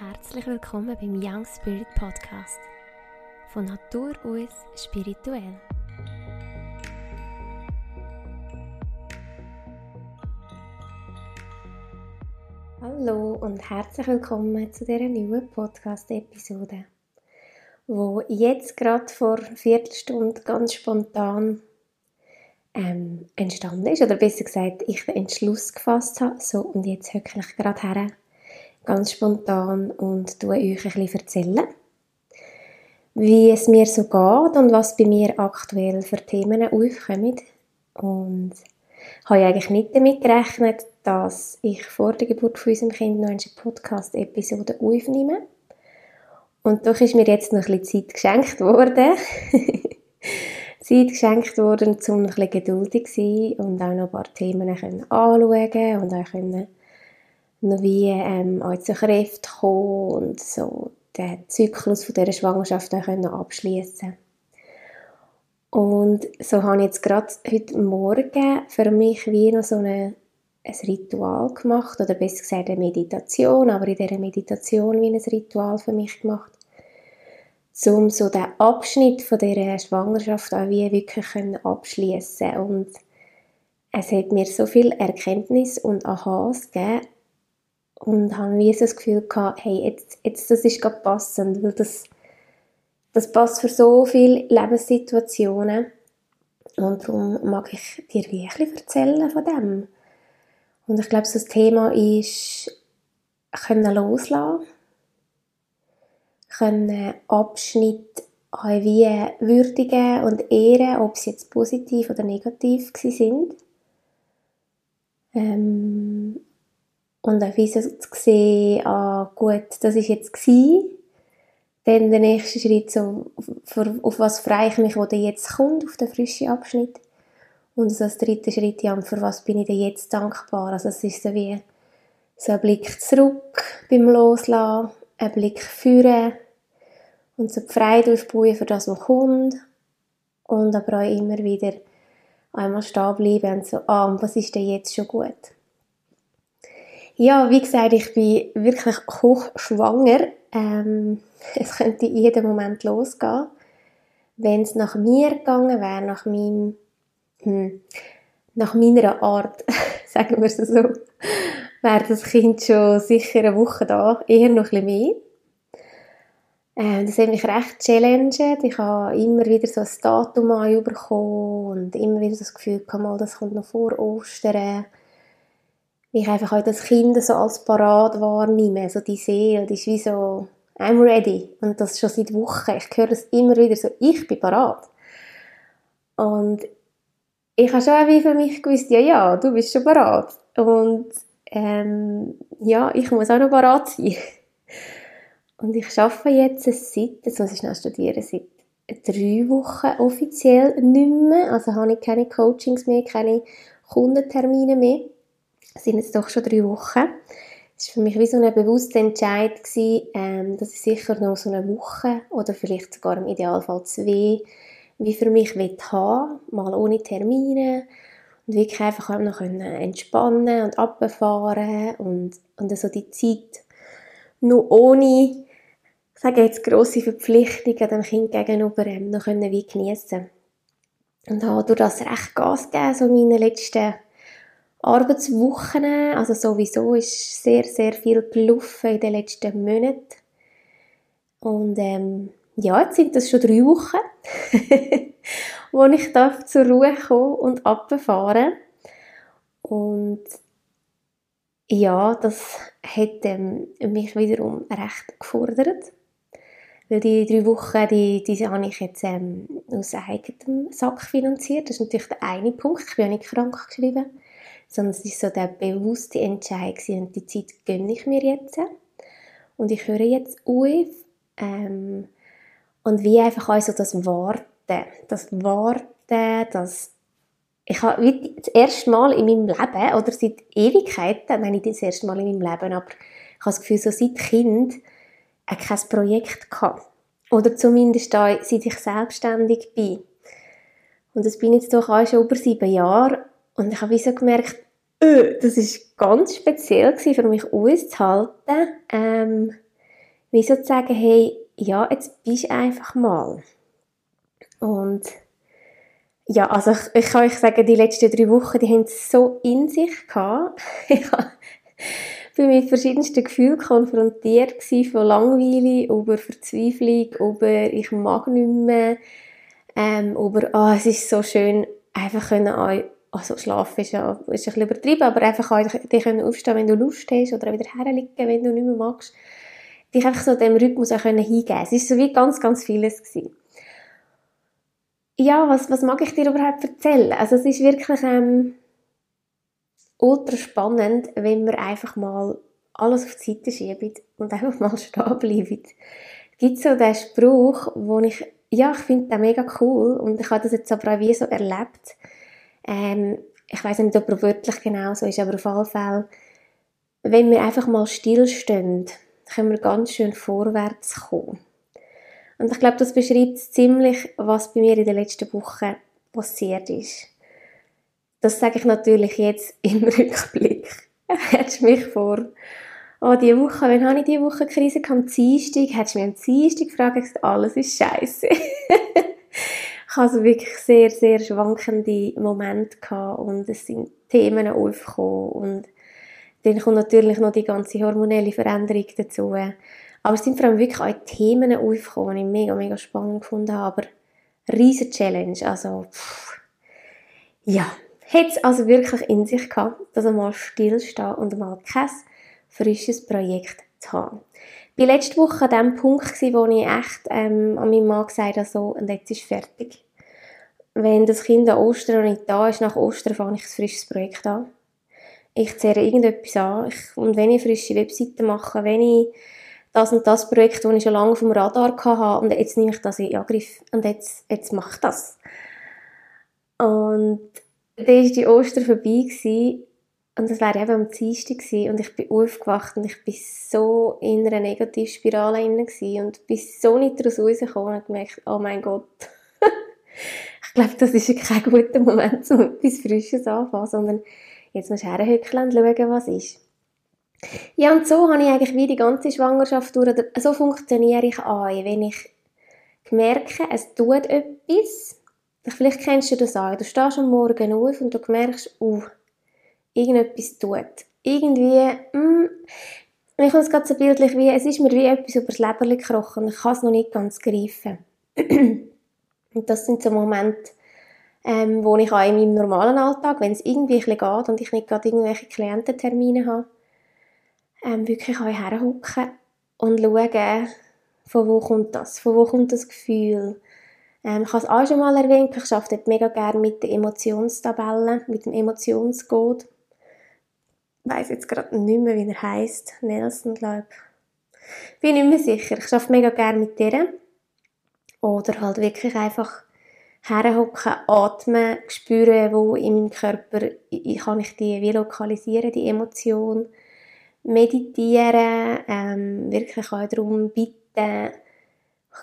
Herzlich willkommen beim Young Spirit Podcast. Von Natur aus spirituell. Hallo und herzlich willkommen zu dieser neuen Podcast-Episode, wo jetzt gerade vor einer Viertelstunde ganz spontan ähm, entstanden ist, oder besser gesagt, ich den Entschluss gefasst habe, so und jetzt hocke ich gerade her ganz spontan und tue euch ein bisschen erzählen, wie es mir so geht und was bei mir aktuell für Themen aufkommen. Und habe eigentlich nicht damit gerechnet, dass ich vor der Geburt von unserem Kind noch eine Podcast-Episode aufnehme. Und doch ist mir jetzt noch ein bisschen Zeit geschenkt worden. Zeit geschenkt worden, um ein bisschen geduldig zu sein und auch noch ein paar Themen anschauen und auch können noch wie ähm, auch zu Kräften kommen und so den Zyklus von dieser Schwangerschaft abschließen Und so habe ich jetzt gerade heute Morgen für mich wie noch so eine, ein Ritual gemacht, oder besser gesagt eine Meditation, aber in dieser Meditation wie ein Ritual für mich gemacht, um so den Abschnitt von dieser Schwangerschaft auch wie wirklich abschließen und es hat mir so viel Erkenntnis und Aha's gegeben, und habe wie das Gefühl gehabt, hey, jetzt, jetzt das ist gerade passend, weil das, das passt für so viele Lebenssituationen und darum mag ich dir ein bisschen erzählen von dem. Und ich glaube, so das Thema ist, können loslassen, können Abschnitt wie würdigen und ehren, ob sie jetzt positiv oder negativ sind. Ähm, und auf so zu sehen, ah, gut, das ist jetzt gewesen. Dann der nächste Schritt, so, auf was freue ich mich, wo der jetzt kommt, auf den frischen Abschnitt. Und so als dritter Schritt, ja, für was bin ich denn jetzt dankbar? Also es ist so wie so ein Blick zurück beim Loslassen, ein Blick führen und so die Freude aufbauen für das, was kommt. Und aber auch immer wieder einmal stehen bleiben und so, ah, was ist denn jetzt schon gut? Ja, wie gesagt, ich bin wirklich hochschwanger. Ähm, es könnte jeden Moment losgehen. Wenn es nach mir gegangen wäre, nach meinem, hm, nach meiner Art, sagen wir es so, wäre das Kind schon sicher eine Woche da, eher noch ein bisschen mehr. Ähm, das hat mich recht challenged. Ich habe immer wieder so ein Datum bekommen und immer wieder so das Gefühl gehabt, das kommt noch vor Ostern ich einfach auch das Kind so als Parade wahrnehme. Also die Seele, die ist wie so, I'm ready. Und das schon seit Wochen. Ich höre es immer wieder so, ich bin parat. Und ich habe schon wie für mich gewusst, ja, ja, du bist schon parat. Und ähm, ja, ich muss auch noch parat sein. Und ich arbeite jetzt seit, das muss ich noch studieren, seit drei Wochen offiziell nicht mehr. Also habe ich keine Coachings mehr, keine Kundentermine mehr sind jetzt doch schon drei Wochen. Es war für mich wie so ein bewusster Entscheid, ähm, dass ich sicher noch so eine Woche oder vielleicht sogar im Idealfall zwei wie für mich haben mal ohne Termine und wirklich einfach auch noch entspannen und abfahren und, und so die Zeit nur ohne, ich sage jetzt, grosse Verpflichtungen dem Kind gegenüber ähm, noch können wie geniessen und habe durch das recht Gas gegeben, so meine letzten Arbeitswochen, also sowieso ist sehr, sehr viel gelaufen in den letzten Monaten. Und ähm, ja, jetzt sind das schon drei Wochen, wo ich darf zur Ruhe kommen und abfahren. Und ja, das hat ähm, mich wiederum recht gefordert. Weil die drei Wochen, die, die habe ich jetzt ähm, aus eigenem Sack finanziert. Das ist natürlich der eine Punkt. Ich bin ja nicht krank geschrieben sondern es war so der bewusste Entscheid und die Zeit gönne ich mir jetzt. Und ich höre jetzt auf ähm, und wie einfach auch so das Warten, das Warten, das ich habe wie das erste Mal in meinem Leben, oder seit Ewigkeiten, nein, nicht das erste Mal in meinem Leben, aber ich habe das Gefühl, so seit Kind äh, kein Projekt gehabt. Oder zumindest seit ich selbstständig bin. Und das bin jetzt doch auch schon über sieben Jahre. Und ich habe wie so gemerkt, das ist ganz speziell für mich auszuhalten, ähm, wieso zu sagen, hey, ja, jetzt bist du einfach mal. Und ja, also ich, ich kann euch sagen, die letzten drei Wochen, die haben es so in sich gehabt. ich bin mit verschiedensten Gefühlen konfrontiert gewesen, von Langweile über Verzweiflung, über ich mag nicht mehr, ähm, über, oh, es ist so schön, einfach können also schlafen ist ja ist ein bisschen übertrieben, aber einfach auch dich aufstehen, wenn du Lust hast oder wieder herliegen, wenn du nicht mehr magst. Dich einfach so dem Rhythmus auch können hingeben. Es ist so wie ganz, ganz vieles gewesen. Ja, was, was mag ich dir überhaupt erzählen? Also es ist wirklich ähm, ultra spannend, wenn wir einfach mal alles auf die Seite schieben und einfach mal stehen bleiben. Es gibt so den Spruch, wo ich, ja, ich finde den mega cool und ich habe das jetzt aber auch wie so erlebt, ähm, ich weiß nicht, ob er wörtlich genau so ist, aber auf alle Fälle, wenn wir einfach mal stillstehen, können wir ganz schön vorwärts kommen. Und ich glaube, das beschreibt ziemlich, was bei mir in den letzten Wochen passiert ist. Das sage ich natürlich jetzt im Rückblick. Hättest du mich vor, oh, diese Woche, wenn habe ich diese Woche Krise gehabt? Am Dienstag, hättest du mich am Dienstag gefragt, alles ist scheiße. ich hatte also wirklich sehr, sehr schwankende Momente gehabt und es sind Themen aufgekommen und dann kommt natürlich noch die ganze hormonelle Veränderung dazu. Aber es sind vor allem wirklich auch Themen aufgekommen, die ich mega, mega spannend gefunden habe. Aber riesen Challenge, also pff. ja, hat es also wirklich in sich gehabt, dass einmal stillstehen und mal kein frisches Projekt zu haben. Ich war letzte Woche an dem Punkt, wo ich echt ähm, an meinem Mann gesagt habe, so, und jetzt ist fertig wenn das Kind an Ostern nicht da ist, nach Ostern fange ich ein frisches Projekt an. Ich zehre irgendetwas an. Ich, und wenn ich frische Webseiten mache, wenn ich das und das Projekt, das ich schon lange auf dem Radar hatte, und jetzt nehme ich das in Angriff und jetzt, jetzt mache ich das. Und dann war die Ostern vorbei und das war eben am Dienstag gewesen, und ich bin aufgewacht und ich bin so in einer Negativspirale inne und bin so nicht daraus rausgekommen und gemerkt, oh mein Gott, ich glaube, das ist kein guter Moment, um etwas Frisches anzufangen, sondern jetzt musst du herhöckeln und schauen, was ist. Ja, und so habe ich eigentlich wie die ganze Schwangerschaft durch, so funktioniere ich an, wenn ich merke, es tut etwas, vielleicht kennst du das auch, du stehst am Morgen auf und du merkst, uh, irgendetwas tut. Irgendwie, mm, ich habe es gerade so bildlich wie, es ist mir wie etwas übers Leberli gekrochen, ich kann es noch nicht ganz greifen. Und das sind so Momente, ähm, wo ich auch in meinem normalen Alltag, wenn es irgendwie ein geht und ich nicht gerade irgendwelche Kliententermine habe, ähm, wirklich auch herhocken und schauen, von wo kommt das, von wo kommt das Gefühl. Ähm, ich habe es auch schon mal erwähnt, ich arbeite mega gerne mit den Emotionstabellen, mit dem Emotionscode. Ich weiss jetzt gerade nicht mehr, wie er heisst. Nelson, glaube ich. Bin nicht mehr sicher. Ich arbeite mega gerne mit denen. Oder halt wirklich einfach herhocken, atmen, spüren, wo in meinem Körper kann ich die wie lokalisieren, die Emotion. Meditieren, ähm, wirklich auch darum bitten,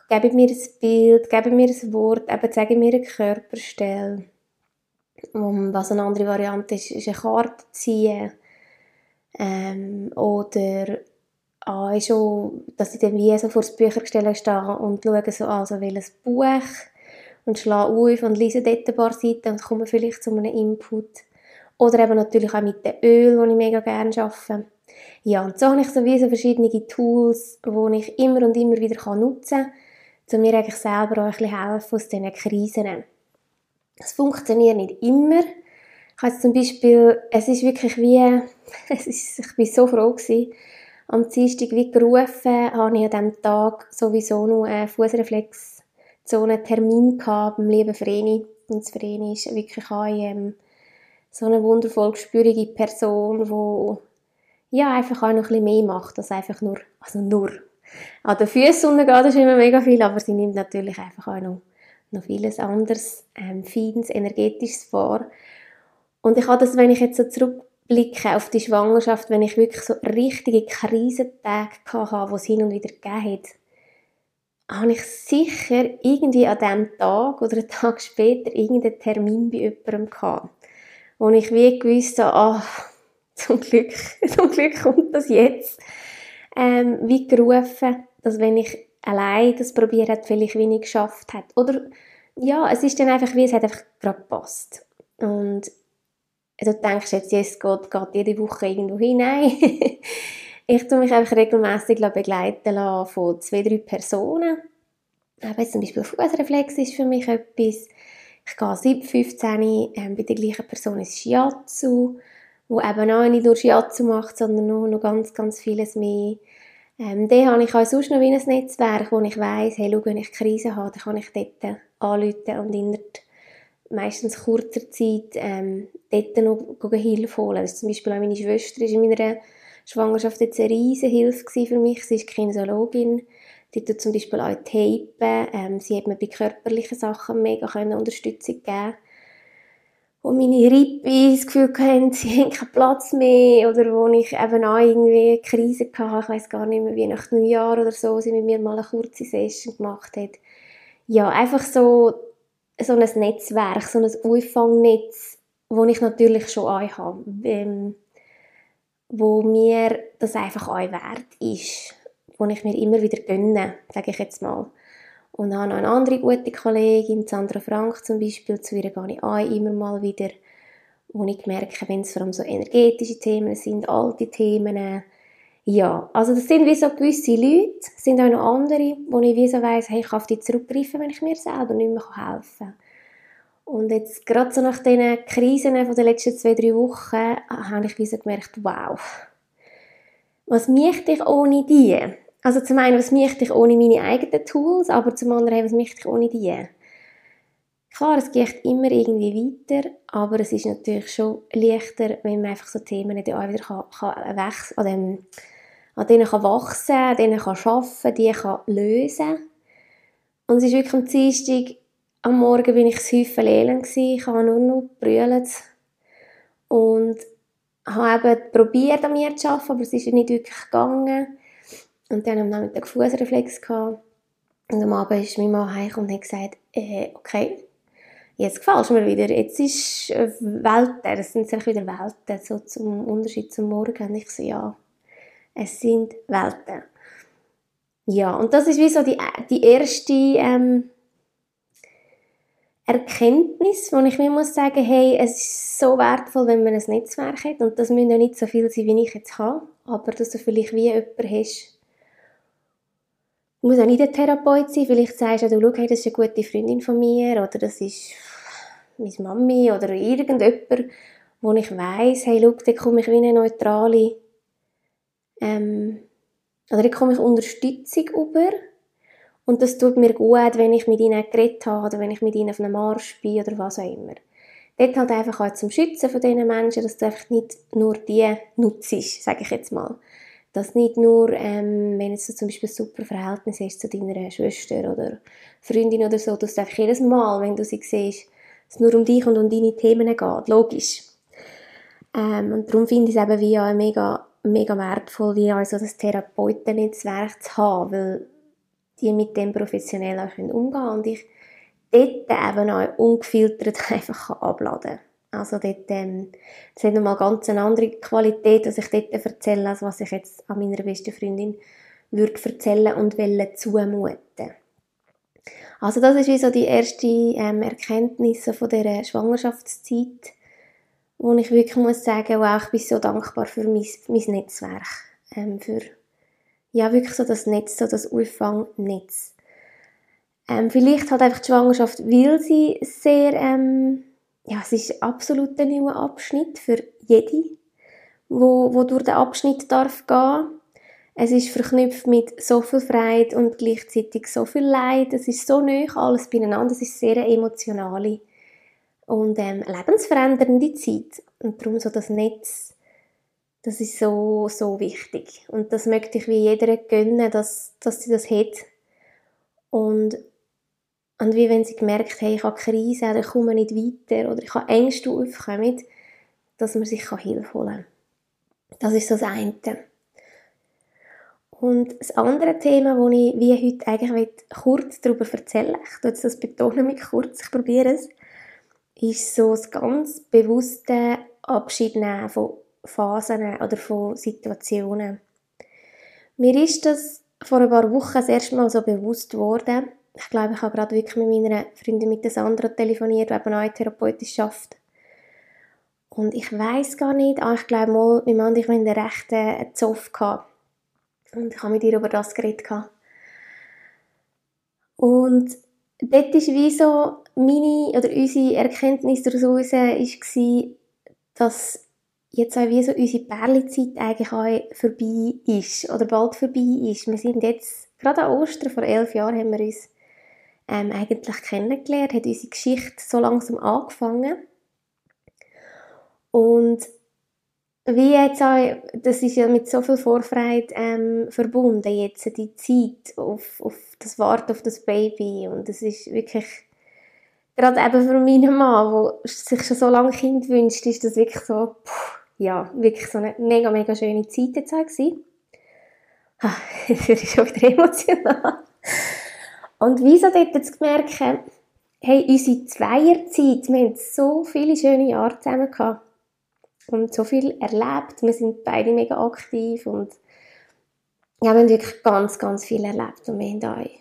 gebe mir ein Bild, gebe mir ein Wort, eben zeige mir eine Körperstelle. Um, was eine andere Variante ist, ist eine Karte ziehen. Ähm, oder ah, ist schon, dass ich dann wie so vor das Büchergestell stehe und schaue so an, so welches Buch und schlage auf und lese dort ein paar Seiten und komme vielleicht zu einem Input. Oder eben natürlich auch mit dem Öl, das ich mega gerne arbeite. Ja, und so habe ich so wie so verschiedene Tools, die ich immer und immer wieder nutzen kann, um mir eigentlich selber auch ein bisschen helfen aus diesen Krisen. Es funktioniert nicht immer. Ich habe zum Beispiel, es ist wirklich wie, es ist, ich bin so froh gewesen, am Dienstag wie gerufen, habe ich an diesem Tag sowieso noch einen Fußreflex so einen Termin gehabt beim lieben Vreni. Und das Vreni ist wirklich auch ähm, so eine wundervoll gespürige Person, die ja, einfach auch noch ein bisschen mehr macht, als einfach nur, also nur an den Füßen geht ist immer mega viel, aber sie nimmt natürlich einfach auch noch, noch vieles anderes, ähm, Feines, Energetisches vor. Und ich habe das, wenn ich jetzt so zurück blicke auf die Schwangerschaft, wenn ich wirklich so richtige Krisentage hatte, wo es hin und wieder gegeben hat, habe ich sicher irgendwie an diesem Tag oder einen Tag später irgendeinen Termin bei jemandem gehabt, wo ich wie gewusst habe, ah, zum Glück, zum Glück kommt das jetzt. Ähm, wie gerufen, dass wenn ich allein das probiert hat, vielleicht wenig geschafft hat. Oder ja, es ist dann einfach wie, es hat einfach gerade gepasst. Und du denkst jetzt, es geht, geht jede Woche irgendwo hinein. ich tue mich einfach regelmäßig begleiten von zwei, drei Personen. Aber zum Beispiel Fußreflex ist für mich etwas. Ich gehe seit 15 ähm, bei der gleichen Person ins Shiatsu, wo eben auch nicht nur Shiatsu macht, sondern noch, noch ganz, ganz vieles mehr. Ähm, dann habe ich auch sonst noch wie ein Netzwerk, wo ich weiss, hey, schau, wenn ich Krise habe, dann kann ich dort anrufen und innerhalb meistens kurzer Zeit ähm, dort noch Hilfe holen. Also zum Beispiel auch meine Schwester war in meiner Schwangerschaft jetzt eine riesige Hilfe für mich. Sie ist Kinesiologin. Die tut zum Beispiel auch Tapen. Ähm, sie hat mir bei körperlichen Sachen mega Unterstützung geben wo meine Rippe das Gefühl hatten, sie haben keinen Platz mehr oder wo ich eben auch irgendwie eine Krise hatte, ich weiß gar nicht mehr, wie nach Neujahr oder so, sie mit mir mal eine kurze Session gemacht hat. Ja, einfach so, so ein Netzwerk, so ein Auffangnetz, wo ich natürlich schon auch habe, ähm, wo mir das einfach auch wert ist, wo ich mir immer wieder gönne, sage ich jetzt mal. Und habe noch eine andere gute Kollegin, Sandra Frank zum Beispiel, zu ihr gehe ich auch immer mal wieder, wo ich merke, wenn es vor allem so energetische Themen sind, alte Themen, ja, also das sind wie so gewisse Leute, sind auch noch andere, wo ich wie so weiss, hey, ich kann auf die zurückgreifen, wenn ich mir selber nicht mehr helfen kann. Und jetzt, gerade so nach diesen Krisen von den letzten zwei, drei Wochen, habe ich wie so gemerkt, wow, was möchte ich ohne die? Also zum einen, was möchte ich ohne meine eigenen Tools, aber zum anderen, was möchte ich ohne die? Klar, es geht immer irgendwie weiter, aber es ist natürlich schon leichter, wenn man einfach so Themen dann auch wieder kann, kann wechseln, an, dem, an denen kann wachsen, an denen kann arbeiten, die kann lösen. Und es ist wirklich am Dienstag, am Morgen bin ich das Häufchen elend ich habe nur noch brüllt und habe eben probiert, an mir zu arbeiten, aber es ist nicht wirklich gegangen. Und dann am Nachmittag Fußreflex gehabt. Und am Abend ist mein Mann heimgekommen und hat gesagt, äh, okay, jetzt gefällt mir wieder. Jetzt ist äh, Welten, das sind sich wieder Welten, so zum Unterschied zum Morgen. Und ich so, ja, es sind Welten. Ja, und das ist wie so die, die erste ähm, Erkenntnis, wo ich mir muss sagen, hey, es ist so wertvoll, wenn man ein Netzwerk hat. Und das müssen ja nicht so viel sein, wie ich jetzt habe. Aber dass du vielleicht wie jemanden hast, muss auch nicht ein Therapeut sein. Vielleicht sagst du, hey, das ist eine gute Freundin von mir oder das ist meine Mami oder irgendjemand, wo ich weiss, hey, schau, da komme ich wie eine neutrale, ähm, oder da komme ich Unterstützung über. Und das tut mir gut, wenn ich mit ihnen geredet habe oder wenn ich mit ihnen auf einem Marsch bin oder was auch immer. Dort halt einfach auch zum Schützen von diesen Menschen, dass du einfach nicht nur die nutzt, sage ich jetzt mal dass nicht nur, ähm, wenn es zum Beispiel ein super Verhältnis ist zu deiner Schwester oder Freundin oder so, dass du einfach jedes Mal, wenn du sie siehst, es nur um dich und um deine Themen geht, logisch. Ähm, und darum finde ich es eben wie auch mega, mega wertvoll, wie also das Therapeutennetzwerk zu haben, weil die mit dem professionell auch umgehen können und ich dort eben auch ungefiltert einfach abladen kann. Also dort, ähm, das hat nochmal ganz eine andere Qualität, was ich dort erzähle, als was ich jetzt an meiner besten Freundin würde erzählen und wollen zumuten. Also das ist wie so die erste ähm, Erkenntnis von dieser Schwangerschaftszeit, wo ich wirklich muss sagen, wow, ich bin so dankbar für mein, mein Netzwerk, ähm, für ja wirklich so das Netz, so das Auffangnetz. Ähm, vielleicht hat einfach die Schwangerschaft, weil sie sehr ähm, ja, es ist absolut ein neuer Abschnitt für jede, wo, wo durch den Abschnitt darf gehen. Es ist verknüpft mit so viel Freude und gleichzeitig so viel Leid. Es ist so neu alles beieinander. Es ist sehr eine emotionale und ähm, lebensverändernde Zeit. Und darum so das Netz, das ist so, so wichtig. Und das möchte ich wie jeder gönnen, dass, dass sie das hat. Und und wie wenn sie gemerkt haben, ich habe Krise oder ich komme nicht weiter oder ich habe Ängste aufkommen, dass man sich Hilfe holen kann. Das ist so das eine. Und das andere Thema, das ich wie heute eigentlich kurz darüber erzählen ich tue das betonen mit kurz, ich probiere es, ist so das ganz bewusste Abschied nehmen von Phasen oder von Situationen. Mir ist das vor ein paar Wochen das erste Mal so bewusst geworden. Ich glaube, ich habe gerade wirklich mit meiner Freundin mit der Sandra telefoniert, die eben auch therapeutisch schafft. Und ich weiß gar nicht, ah, ich glaube mal, mein Mann und ich haben einen rechten Zoff gehabt. Und ich habe mit ihr über das geredet. Und dort ist wie so meine oder unsere Erkenntnis daraus war, dass jetzt auch wie so unsere Perlezeit eigentlich auch vorbei ist oder bald vorbei ist. Wir sind jetzt, gerade an Ostern vor elf Jahren haben wir uns ähm, eigentlich kennengelernt, hat unsere Geschichte so langsam angefangen. Und wie jetzt auch, das ist ja mit so viel Vorfreude ähm, verbunden, jetzt die Zeit auf, auf das Warten auf das Baby und das ist wirklich, gerade eben für meinen Mann, der sich schon so lange Kind wünscht, ist das wirklich so, puh, ja, wirklich so eine mega, mega schöne Zeit jetzt auch gewesen. Das ist schon wieder emotional. Und wieso dort jetzt gemerkt, hey, unsere Zweierzeit, wir haben so viele schöne Jahre zusammen gehabt und so viel erlebt. Wir sind beide mega aktiv und ja, wir haben wirklich ganz, ganz viel erlebt und wir haben auch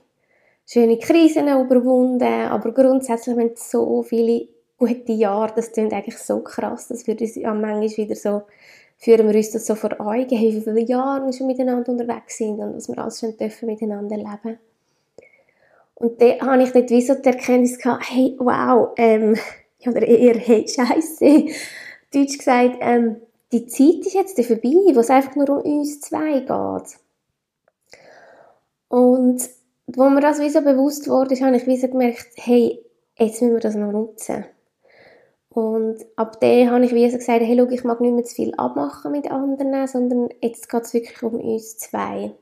schöne Krisen überwunden, aber grundsätzlich haben wir so viele gute Jahre, das klingt eigentlich so krass, das wird uns ja manchmal wieder so, führen wir uns das so vor Augen, wie viele Jahre wir schon miteinander unterwegs sind und was wir alles schon dürfen miteinander erleben. Und dann habe ich dort wie so die Erkenntnis gehabt, hey, wow, ähm, oder eher, hey, scheiße, Deutsch gesagt, ähm, die Zeit ist jetzt vorbei, wo es einfach nur um uns zwei geht. Und wo mir das wie so bewusst wurde, habe ich wie so gemerkt, hey, jetzt müssen wir das noch nutzen. Und ab dem habe ich wie so gesagt, hey, schau, ich mag nicht mehr zu viel abmachen mit anderen, sondern jetzt geht es wirklich um uns zwei.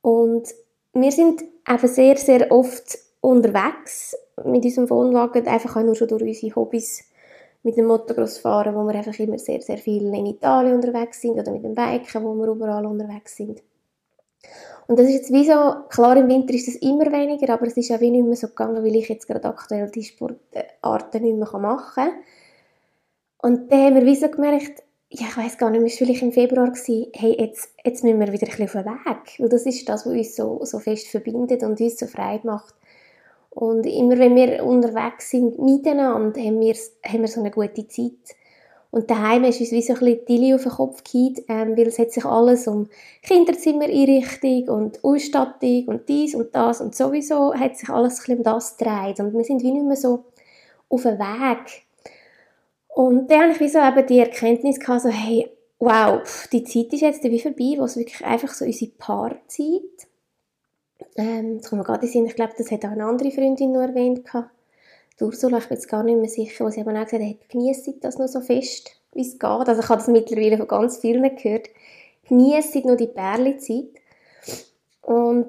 Und wir sind eben sehr, sehr oft unterwegs mit unserem Wohnwagen, einfach auch nur schon durch unsere Hobbys mit dem Motocross fahren, wo wir einfach immer sehr, sehr viel in Italien unterwegs sind oder mit dem Biken, wo wir überall unterwegs sind. Und das ist jetzt wie so, klar im Winter ist es immer weniger, aber es ist auch wie nicht mehr so gegangen, weil ich jetzt gerade aktuell die Sportarten nicht mehr machen kann. Und dann haben wir wie so gemerkt, ja, ich weiß gar nicht, es war vielleicht im Februar, gewesen, hey, jetzt, jetzt müssen wir wieder ein bisschen auf den Weg. Weil das ist das, was uns so, so fest verbindet und uns so frei macht. Und immer wenn wir unterwegs sind miteinander, haben wir, haben wir so eine gute Zeit. Und daheim ist uns wie so ein bisschen die auf den Kopf gefallen, ähm, weil es hat sich alles um Kinderzimmereinrichtung und Ausstattung und dies und das und sowieso hat sich alles ein bisschen um das gedreht. Und wir sind wie nicht mehr so auf dem Weg. Und dann habe ich wie so eben die Erkenntnis gehabt, so, hey, wow, die Zeit ist jetzt wie vorbei, wo es wirklich einfach so unsere Paarzeit ähm, jetzt kommt mir gerade in Sinn, ich glaube, das hat auch eine andere Freundin noch erwähnt. Ursula, ich bin jetzt gar nicht mehr sicher, was sie aber auch gesagt hat, genießt das noch so fest, wie es geht. Also ich habe das mittlerweile von ganz vielen gehört. Genießt noch die Perlezeit. Und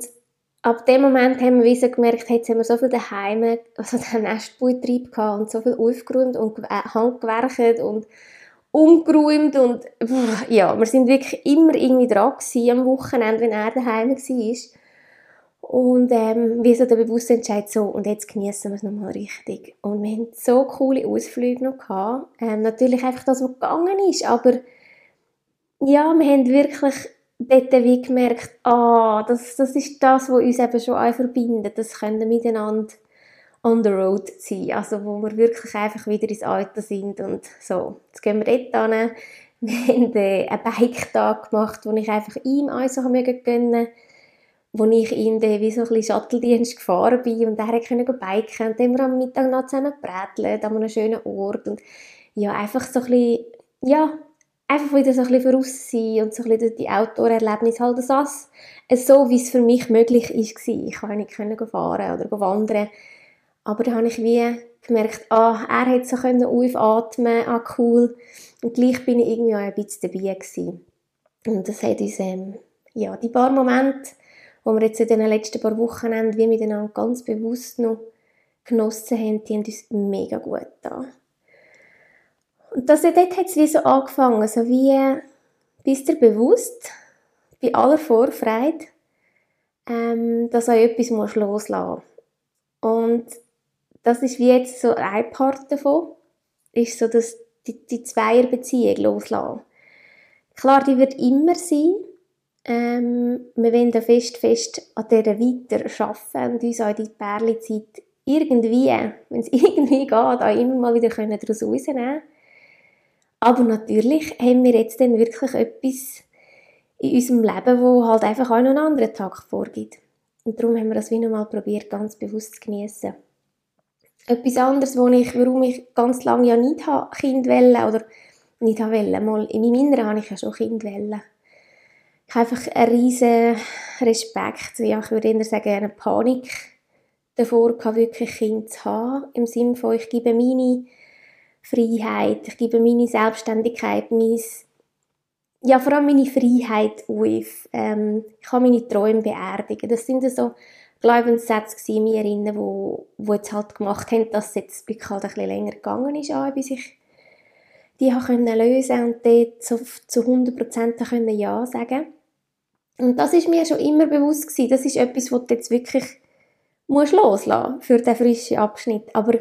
ab dem Moment haben wir so gemerkt, jetzt haben wir so viel daheim, also den Nestbautrieb gehabt und so viel aufgeräumt und handgewerkt und umgeräumt und ja, wir sind wirklich immer irgendwie dran gewesen am Wochenende, wenn er daheim war. Und ähm, wie so der bewusste Entscheid so, und jetzt genießen wir es nochmal richtig. Und wir haben so coole Ausflüge noch gehabt. Ähm, natürlich einfach das, was gegangen ist, aber ja, wir haben wirklich dort wie gemerkt, ah, das, das ist das, was uns eben schon auch verbindet. Das können miteinander on the road sein. Also, wo wir wirklich einfach wieder ins Alter sind und so. Jetzt gehen wir dort hin. Wir haben äh, einen Bike-Tag gemacht, wo ich einfach ihm eins gönnen konnte wo ich in den wie so ein Shuttle-Dienst gefahren bin und er konnte biken und dann haben wir am Mittag noch zusammen gebrätelt an einem schönen Ort und ja, einfach so ein bisschen, ja, einfach wieder so ein bisschen voraus sein und so ein bisschen die Outdoor-Erlebnisse halt das, so wie es für mich möglich war. Ich konnte nicht fahren oder wandern, aber da habe ich wie gemerkt, ah, er hat so können aufatmen, ah, cool, und gleich bin ich irgendwie auch ein bisschen dabei gewesen. Und das hat uns, ähm, ja, die paar Momente wo wir jetzt in den letzten paar Wochen wie miteinander ganz bewusst noch genossen haben, die haben uns mega gut da. Und das, dort hat es wie so angefangen, so wie, bist du bewusst, bei aller Vorfreude, ähm, dass du etwas musst loslassen Und das ist wie jetzt so ein Part davon, ist so, dass die, die Zweierbeziehung loslassen. Klar, die wird immer sein, ähm, wir wollen fest, fest an dieser weiter arbeiten und uns auch die Perlezeit irgendwie, wenn es irgendwie geht, auch immer mal wieder daraus rausnehmen können. Aber natürlich haben wir jetzt dann wirklich etwas in unserem Leben, wo halt einfach auch noch einen anderen Tag vorgibt. Und darum haben wir das wie nochmal probiert, ganz bewusst zu genießen. Etwas anderes, wo ich, warum ich ganz lange ja nicht Kind wollen oder nicht wollen, mal in meinem Inneren habe ich ja schon Kind wollen. Ich habe einfach einen riesen Respekt, ja, ich würde eher sagen, eine Panik davor gehabt, wirklich Kind zu haben, im Sinne von, ich gebe meine Freiheit, ich gebe meine Selbstständigkeit, mein, ja, vor allem meine Freiheit auf. Ähm, ich kann meine Träume beerdigen. Das sind so Glaubenssätze in mir drin, wo, wo jetzt halt gemacht haben, dass es jetzt wirklich halt ein bisschen länger gegangen ist, bis ich die können lösen und dort zu, zu 100% können Ja sagen Und das ist mir schon immer bewusst gewesen. Das ist etwas, was du jetzt wirklich musst loslassen für den frischen Abschnitt. Aber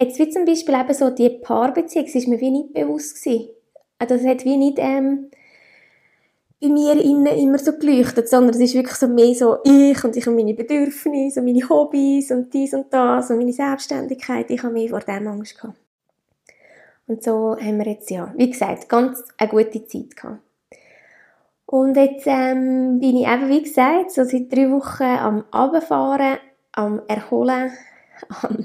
jetzt wie zum Beispiel eben so die Paarbeziehung, das ist mir wie nicht bewusst gewesen. Also das hat wie nicht ähm, bei mir innen immer so geleuchtet, sondern es ist wirklich so mehr so ich und ich und meine Bedürfnisse und meine Hobbys und dies und das und meine Selbstständigkeit. Ich habe mehr vor dem Angst gehabt. Und so haben wir jetzt, ja, wie gesagt, ganz eine gute Zeit gehabt. Und jetzt ähm, bin ich eben, wie gesagt, so seit drei Wochen am Abfahren, am Erholen, am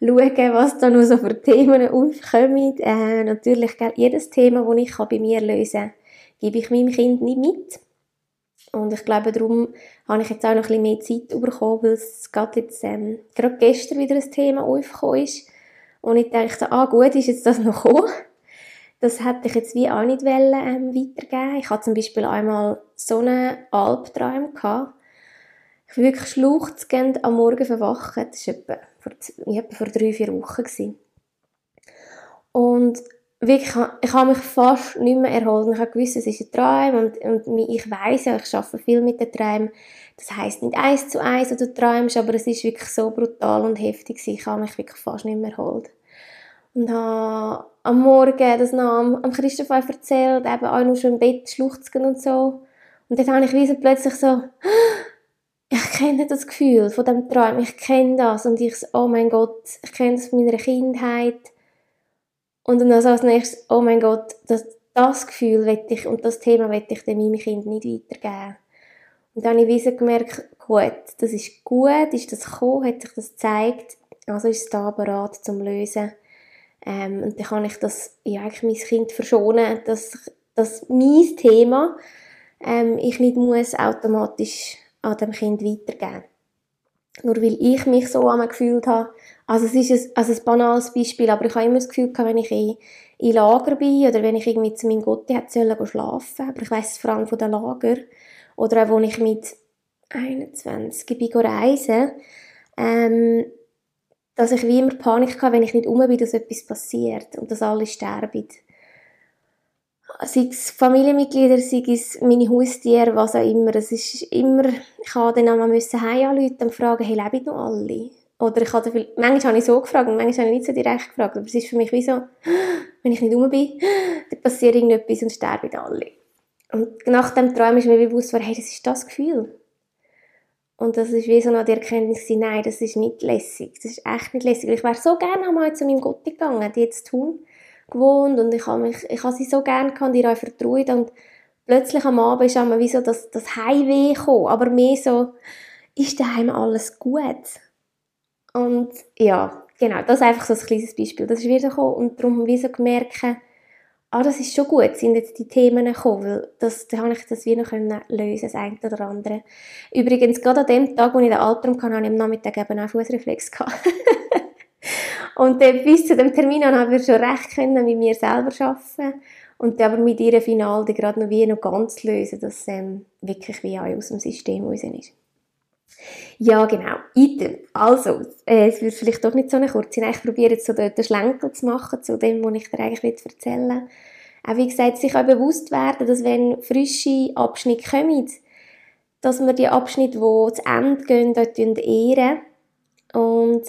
schauen, was da noch so für Themen aufkommen. Äh, natürlich, gell, jedes Thema, das ich bei mir lösen kann, gebe ich meinem Kind nicht mit. Und ich glaube, darum habe ich jetzt auch noch ein bisschen mehr Zeit bekommen, weil es gerade jetzt, ähm, gerade gestern wieder ein Thema aufgekommen ist. Und ich dachte, ah gut, ist jetzt das noch gekommen? Das hätte ich jetzt wie auch nicht wollen, ähm, weitergeben. Ich hatte zum Beispiel einmal so einen Albtraum gehabt. Ich bin wirklich schluchzend am Morgen verwacht. Das war etwa vor, etwa vor drei, vier Wochen. Gewesen. Und wirklich, ich habe mich fast nicht mehr erholt. Ich habe gewusst, es ist ein Traum und, und ich weiß ja, ich arbeite viel mit den Träumen. Das heisst nicht eins zu eins, oder du träumst, aber es ist wirklich so brutal und heftig. Ich habe mich wirklich fast nicht mehr erholt. Und habe am Morgen das noch am, Christoph erzählt, eben auch noch schon im Bett schluchzen und so. Und dann habe ich wie so plötzlich so, ich kenne das Gefühl von dem Traum, ich kenne das. Und ich so, oh mein Gott, ich kenne das von meiner Kindheit. Und dann also als nächstes, oh mein Gott, das, das Gefühl ich, und das Thema möchte ich meinem Kind nicht weitergeben. Und dann habe ich wie gemerkt, gut, das ist gut, ist das gekommen, hat sich das gezeigt, also ist es da bereit zum Lösen. Ähm, und dann kann ich das, ja, eigentlich mein Kind verschonen, dass, dass mein Thema ähm, ich nicht muss automatisch an dem Kind weitergeben. Nur weil ich mich so an gefühlt habe. Also es ist ein, also ein banales Beispiel, aber ich habe immer das Gefühl gehabt, wenn ich in, in Lager bin oder wenn ich irgendwie zu meinem Gott hätte sollen schlafen, aber ich weiss es vor allem von den Lager, oder auch, als ich mit 21 bin ähm, dass ich wie immer Panik hatte, wenn ich nicht um bin, dass etwas passiert und dass alle sterben. Sei es Familienmitglieder, sei es meine Haustiere, was auch immer. Es ist immer, ich habe dann einmal heim und fragen, hey, leben noch alle? Oder ich habe manchmal habe ich so gefragt und manchmal habe ich nicht so direkt gefragt. Aber es ist für mich wie so, wenn ich nicht um bin, dann passiert irgendetwas und sterben alle. Und nach dem Traum ist mir bewusst, hey, das ist das Gefühl. Und das ist wie so noch die Erkenntnis, nein, das ist nicht lässig. Das ist echt nicht lässig. Ich wäre so gerne einmal zu meinem Gott gegangen, die jetzt tun gewohnt und ich habe, mich, ich habe sie so gerne gehabt, ihr euch vertraut und plötzlich am Abend ist einmal wie so das, das Heimweh gekommen, aber mehr so, ist daheim alles gut? Und ja, genau, das ist einfach so ein kleines Beispiel. Das ist wieder gekommen und darum wie so gemerkt, ah, das ist schon gut, sind jetzt die Themen gekommen, weil das, da habe ich das wie noch können lösen, das eine oder andere. Übrigens, gerade an dem Tag, wo ich den Albtraum hatte, habe ich am Nachmittag eben auch Fußreflex und dann, bis zu dem Termin habe ich schon recht können mit mir selber arbeiten und aber mit ihr final die gerade noch wie noch ganz lösen, dass ähm, wirklich wie aus dem System raus ist. Ja, genau. Item. Also, äh, es wird vielleicht doch nicht so eine kurze. Ich probiere jetzt so den, den Schlenker zu machen zu dem, was ich dir eigentlich erzählen will. Auch wie gesagt, sich auch bewusst werden, dass wenn frische Abschnitte kommen, dass wir die Abschnitte, die zu Ende gehen, dort ehren. Und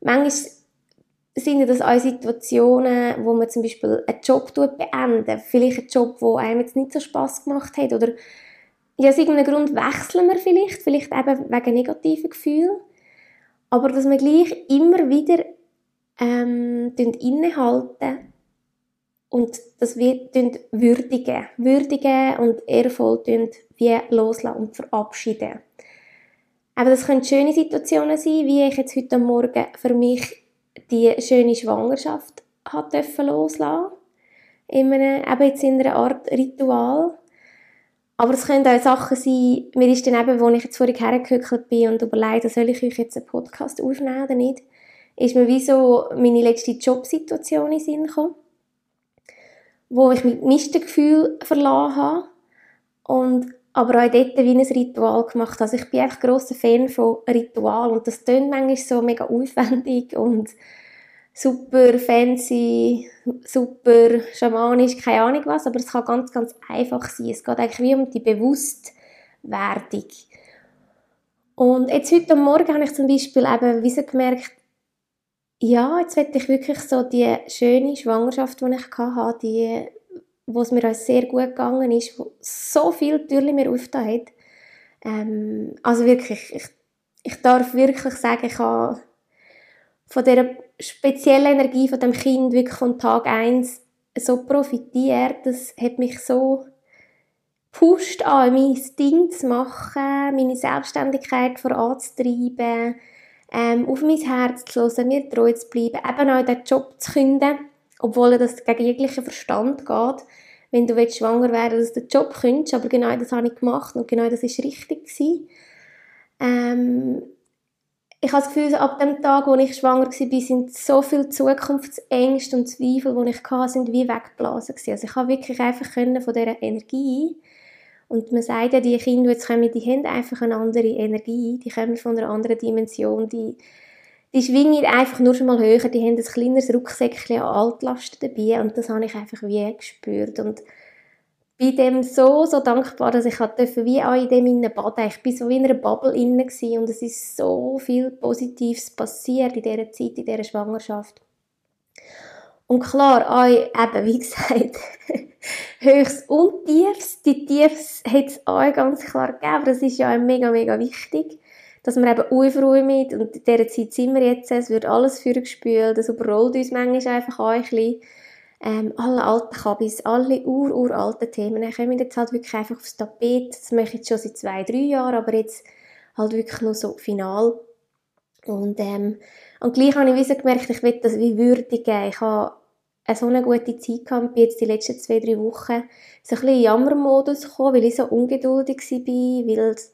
manchmal sind das auch Situationen, wo man zum Beispiel einen Job beenden Vielleicht einen Job, der einem jetzt nicht so Spass gemacht hat oder ja, aus irgendeinem Grund wechseln wir vielleicht, vielleicht eben wegen negativen Gefühlen, aber dass wir gleich immer wieder ähm, innehalten und dass wir würdigen, würdigen und ehrvoll wie loslassen und verabschieden. Aber das können schöne Situationen sein, wie ich jetzt heute Morgen für mich die schöne Schwangerschaft hat loslassen in einem, eben jetzt in einer Art Ritual. Aber es können auch Sachen sein, mir ist dann eben, wo ich jetzt vorhin hergehückelt bin und überlegt, soll ich euch jetzt einen Podcast aufnehmen oder nicht, ist mir wie so meine letzte Jobsituation in Sinn gekommen, wo ich mit Mischgefühl verloren habe und aber auch dort wie ein Ritual gemacht. Also ich bin echt grosser Fan von Ritual und das klingt manchmal so mega aufwendig und super fancy, super schamanisch, keine Ahnung was, aber es kann ganz, ganz einfach sein. Es geht eigentlich wie um die Bewusstwerdung. Und jetzt heute Morgen habe ich zum Beispiel eben wie so gemerkt, ja, jetzt werde ich wirklich so die schöne Schwangerschaft, die ich hatte, die, wo es mir auch sehr gut gegangen ist, wo so viele Türen mir aufgetan hat. Ähm, also wirklich, ich, ich darf wirklich sagen, ich habe von dieser speziellen Energie von dem Kind wirklich von Tag 1 so profitiert. Das hat mich so gepusht an, mein Ding zu machen, meine Selbstständigkeit voranzutreiben, ähm, auf mein Herz zu hören, mir treu zu bleiben, eben auch den Job zu künden, obwohl das gegen jeglichen Verstand geht, wenn du willst, schwanger werden dass du den Job könntest, aber genau das habe ich gemacht und genau das ist richtig. Ähm, ich habe das Gefühl, ab dem Tag, wo ich schwanger war, sind so viele Zukunftsängste und Zweifel, die ich hatte, sind wie weggeblasen. Also ich habe wirklich einfach können von dieser Energie und man sagt ja, die Kinder, jetzt kommen, die haben einfach eine andere Energie, die kommen von einer anderen Dimension, die, die schwingen einfach nur schon mal höher, die haben ein kleineres Rucksäckchen an Altlasten dabei. Und das habe ich einfach wie gespürt. Und bin dem so, so dankbar, dass ich durfte, wie auch in dem innen baden. Ich bin so wie in einer Bubble inne und es ist so viel Positives passiert in dieser Zeit, in dieser Schwangerschaft. Und klar, auch eben, wie gesagt, Höchst und Tiefs. Die Tiefs hat es auch ganz klar gegeben, das ist ja auch mega, mega wichtig, dass wir eben aufräumen und in dieser Zeit sind wir jetzt, es wird alles für gespült, das überrollt uns manchmal einfach auch ein bisschen. Ähm, alle alten Kabis, alle ururalten Themen kommen jetzt halt wirklich einfach aufs Tapet. Das mache ich jetzt schon seit zwei, drei Jahren, aber jetzt halt wirklich nur so final. Und, ähm, und gleich habe ich wie so gemerkt, ich will das wie würdigen. Ich habe so eine gute Zeit gehabt, bin jetzt die letzten zwei, drei Wochen so ein bisschen in Jammermodus gekommen, weil ich so ungeduldig war, weil es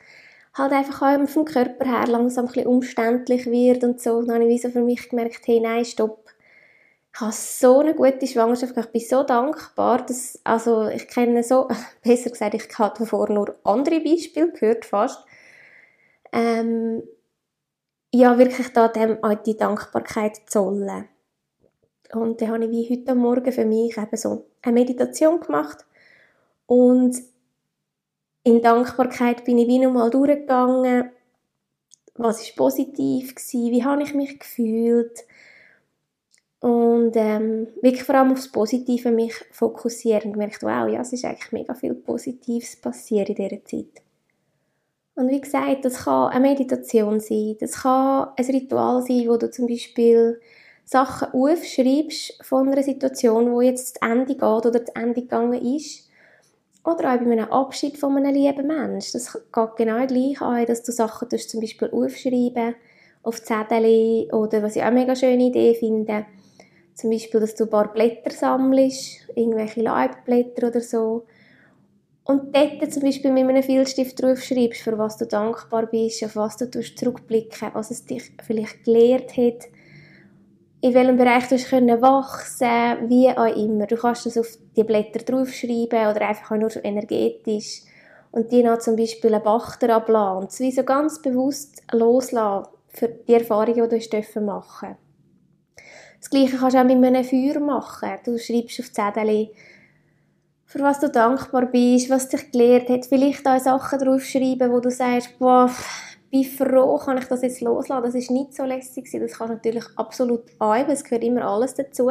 halt einfach auch vom Körper her langsam ein bisschen umständlich wird und so. Und dann habe ich so für mich gemerkt, hey, nein, stopp. Ich habe so eine gute Schwangerschaft Ich bin so dankbar, dass, also ich kenne so, besser gesagt, ich habe davor nur andere Beispiele gehört fast. Ähm, ja, wirklich da dem auch die Dankbarkeit zollen. Und dann habe ich wie heute Morgen für mich eben so eine Meditation gemacht. Und in Dankbarkeit bin ich wie nochmal durchgegangen. Was ist positiv gewesen? Wie habe ich mich gefühlt? Und ähm, wirklich vor allem aufs Positive mich fokussieren und gemerkt, wow, ja, es ist eigentlich mega viel Positives passiert in dieser Zeit. Und wie gesagt, das kann eine Meditation sein, das kann ein Ritual sein, wo du zum Beispiel Sachen aufschreibst von einer Situation, wo jetzt zu Ende geht oder zu Ende gegangen ist. Oder auch bei einem Abschied von einem lieben Menschen. Das geht genau gleich an, dass du Sachen zum Beispiel aufschreiben auf Zettel oder was ich auch eine mega schöne Idee finde, zum Beispiel, dass du ein paar Blätter sammelst, irgendwelche Laubblätter oder so. Und dort zum Beispiel mit einem Filzstift draufschreibst, für was du dankbar bist, auf was du zurückblicken was es dich vielleicht gelehrt hat, in welchem Bereich du können wachsen wie auch immer. Du kannst das auf die Blätter draufschreiben oder einfach auch nur so energetisch und die noch zum Beispiel einen Bachter ablassen und so ganz bewusst loslassen für die Erfahrungen, die du machen Das Gleiche kannst du auch mit einem Feuer machen. Du schreibst auf Zettel, für was du dankbar bist, was dich gelehrt hat. Vielleicht auch Sachen draufschreiben, wo du sagst, boah, bin froh, kann ich das jetzt loslassen. Das ist nicht so lässig. Das kann natürlich absolut ein, es gehört immer alles dazu.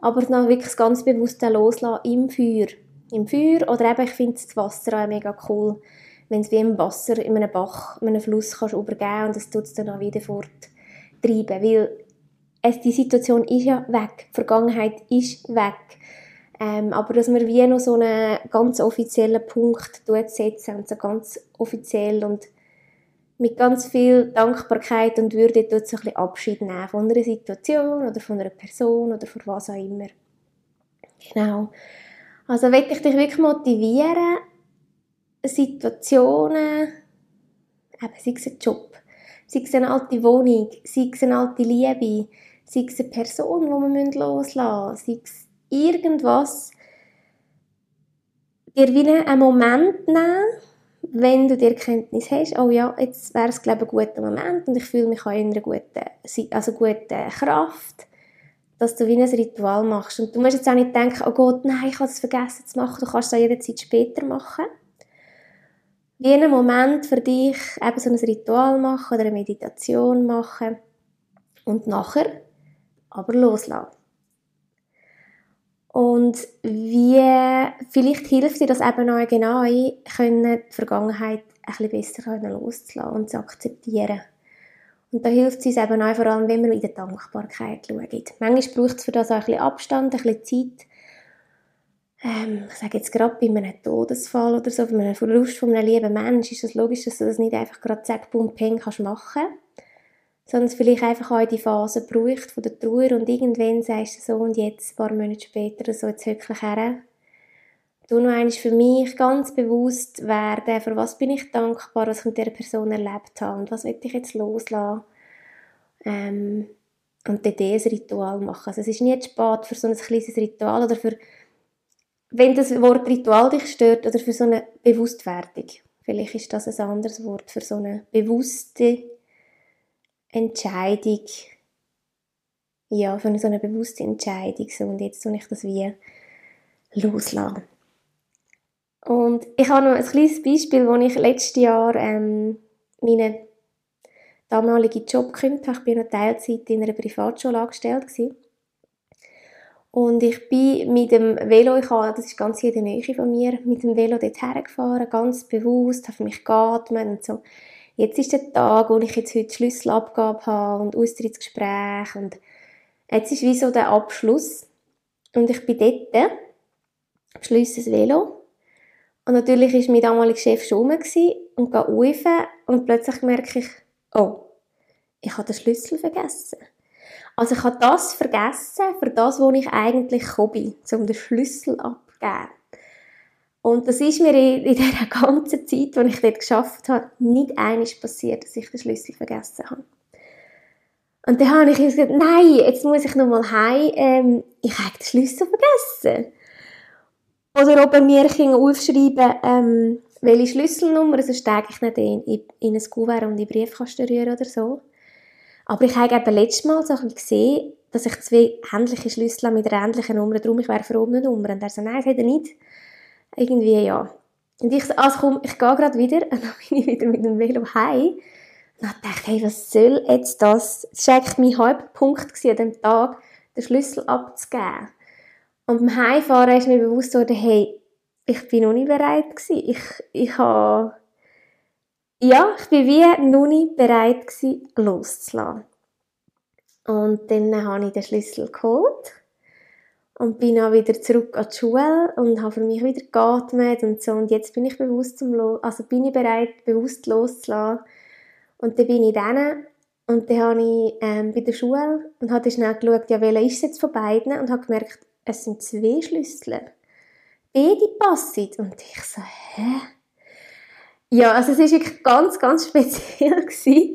Aber dann wirklich ganz bewusst loslassen im Feuer. im Feuer. Oder eben, ich finde das Wasser auch mega cool, wenn es wie im Wasser in einem Bach, in einem Fluss kannst übergeben und es tut es dann auch wieder forttreiben. Weil es, die Situation ist ja weg, die Vergangenheit ist weg. Ähm, aber dass man wie noch so einen ganz offiziellen Punkt setzen und so ganz offiziell und mit ganz viel Dankbarkeit und Würde so ein bisschen Abschied nehmen von einer Situation oder von einer Person oder von was auch immer. Genau. Also will ich dich wirklich motivieren, Situationen, eben, sei es ein Job, sei es eine alte Wohnung, sei es eine alte Liebe, sei es eine Person, die man loslassen müssen, sei es irgendwas, dir wie einen Moment nehmen, wenn du die Erkenntnis hast, oh ja, jetzt wäre es glaube ich, ein guter Moment und ich fühle mich auch in einer guten, also guten Kraft, dass du wie ein Ritual machst. Und du musst jetzt auch nicht denken, oh Gott, nein, ich habe es vergessen zu machen, du kannst es auch jederzeit später machen. Wie einen Moment für dich eben so ein Ritual machen oder eine Meditation machen und nachher aber loslassen. Und wie, vielleicht hilft dir das eben auch genau, können die Vergangenheit ein bisschen besser loszulassen und zu akzeptieren. Und da hilft es uns eben auch vor allem, wenn wir in der Dankbarkeit schauen. Manchmal braucht es für das auch ein bisschen Abstand, ein bisschen Zeit. Ähm, ich sage jetzt gerade bei einem Todesfall oder so, bei einem Verlust von einem lieben Menschen, ist es logisch, dass du das nicht einfach gerade zack, bum, peng kannst machen kannst sondern es vielleicht einfach auch die Phase braucht von der Trauer und irgendwann sagst du so und jetzt, ein paar Monate später so, jetzt wirklich her. Du noch einmal für mich ganz bewusst werden, für was bin ich dankbar, was ich mit dieser Person erlebt habe und was will ich jetzt loslassen. Ähm, und dann dieses Ritual machen. Also es ist nicht spät für so ein kleines Ritual oder für, wenn das Wort Ritual dich stört, oder für so eine Bewusstwerdung. Vielleicht ist das ein anderes Wort für so eine bewusste Entscheidung, ja, für so eine bewusste Entscheidung, so, und jetzt tue ich das wie loslassen. Und ich habe noch ein kleines Beispiel, wo ich letztes Jahr ähm, meinen damaligen Job gekündigt habe. Ich war noch Teilzeit in einer Privatschule angestellt. Gewesen. Und ich bin mit dem Velo, ich habe, das ist ganz in der Nähe von mir, mit dem Velo dort hergefahren, ganz bewusst, habe mich geatmet und so jetzt ist der Tag, wo ich jetzt heute Schlüsselabgabe habe und Austrittsgespräch und jetzt ist wie so der Abschluss und ich bin dort, beschließe das Velo und natürlich ist mein damaliger Chef schon rum und gehe rauf und plötzlich merke ich, oh, ich habe den Schlüssel vergessen. Also ich habe das vergessen, für das, wo ich eigentlich gekommen bin, um den Schlüssel abzugeben. Und das ist mir in, in dieser ganzen Zeit, die ich dort geschafft habe, nicht eines passiert, dass ich den Schlüssel vergessen habe. Und dann habe ich gesagt, nein, jetzt muss ich nochmal heim, ähm, ich habe den Schlüssel vergessen. Oder ob er mir aufschreiben ähm, welche Schlüsselnummer, also stecke ich nicht in, in, in ein Kuvert und in die Briefkasten rühren oder so. Aber ich habe eben letztes Mal so gesehen, dass ich zwei ähnliche Schlüssel mit einer ähnlichen Nummer, darum ich wäre froh um eine Nummer. Und er so, nein, das hat er nicht irgendwie, ja. Und ich so, also komm, ich gehe gerade wieder. Und dann bin ich wieder mit dem Velo heim. Und dann dachte hey, was soll jetzt das? Es war eigentlich mein Halbpunkt an dem Tag, den Schlüssel abzugeben. Und beim Heimfahren ist mir bewusst geworden, hey, ich bin noch nicht bereit gewesen. Ich, ich habe, ja, ich bin wie noch nicht bereit gewesen, loszulassen. Und dann habe ich den Schlüssel geholt und bin auch wieder zurück an die Schule und habe für mich wieder geatmet und so und jetzt bin ich bewusst zum Lo also bin ich bereit bewusst loszulassen und dann bin ich dann und dann habe ich ähm, bei der Schule und habe schnell geschaut, ja, welcher ist jetzt von beiden und habe gemerkt, es sind zwei Schlüssel. Beide passen. Und ich so, hä? Ja, also es war wirklich ganz, ganz speziell.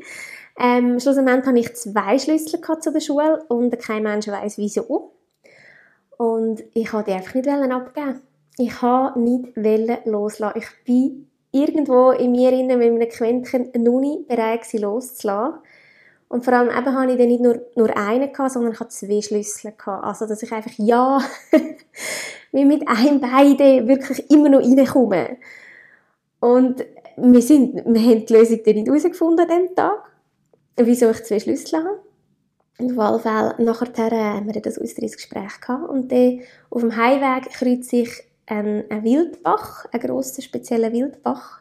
Ähm, schlussendlich hatte ich zwei Schlüssel zu der Schule und kein Mensch weiß wieso. Und ich wollte die einfach nicht abgeben. Ich wollte nicht loslassen. Ich bin irgendwo in mir mit einem Quäntchen noch nicht bereit gewesen, loszulassen. Und vor allem eben hatte ich dann nicht nur, nur einen, sondern ich hatte zwei Schlüssel. Also, dass ich einfach, ja, wie mit einem beiden wirklich immer noch reinkomme. Und wir, sind, wir haben die Lösung dann nicht herausgefunden an diesem Tag, wieso ich zwei Schlüssel habe. Auf alle Fälle, nachher haben wir das Austrittsgespräch gehabt und dann auf dem Heimweg kreuze ich ein, ein Wildbach, ein grosser, spezieller Wildbach.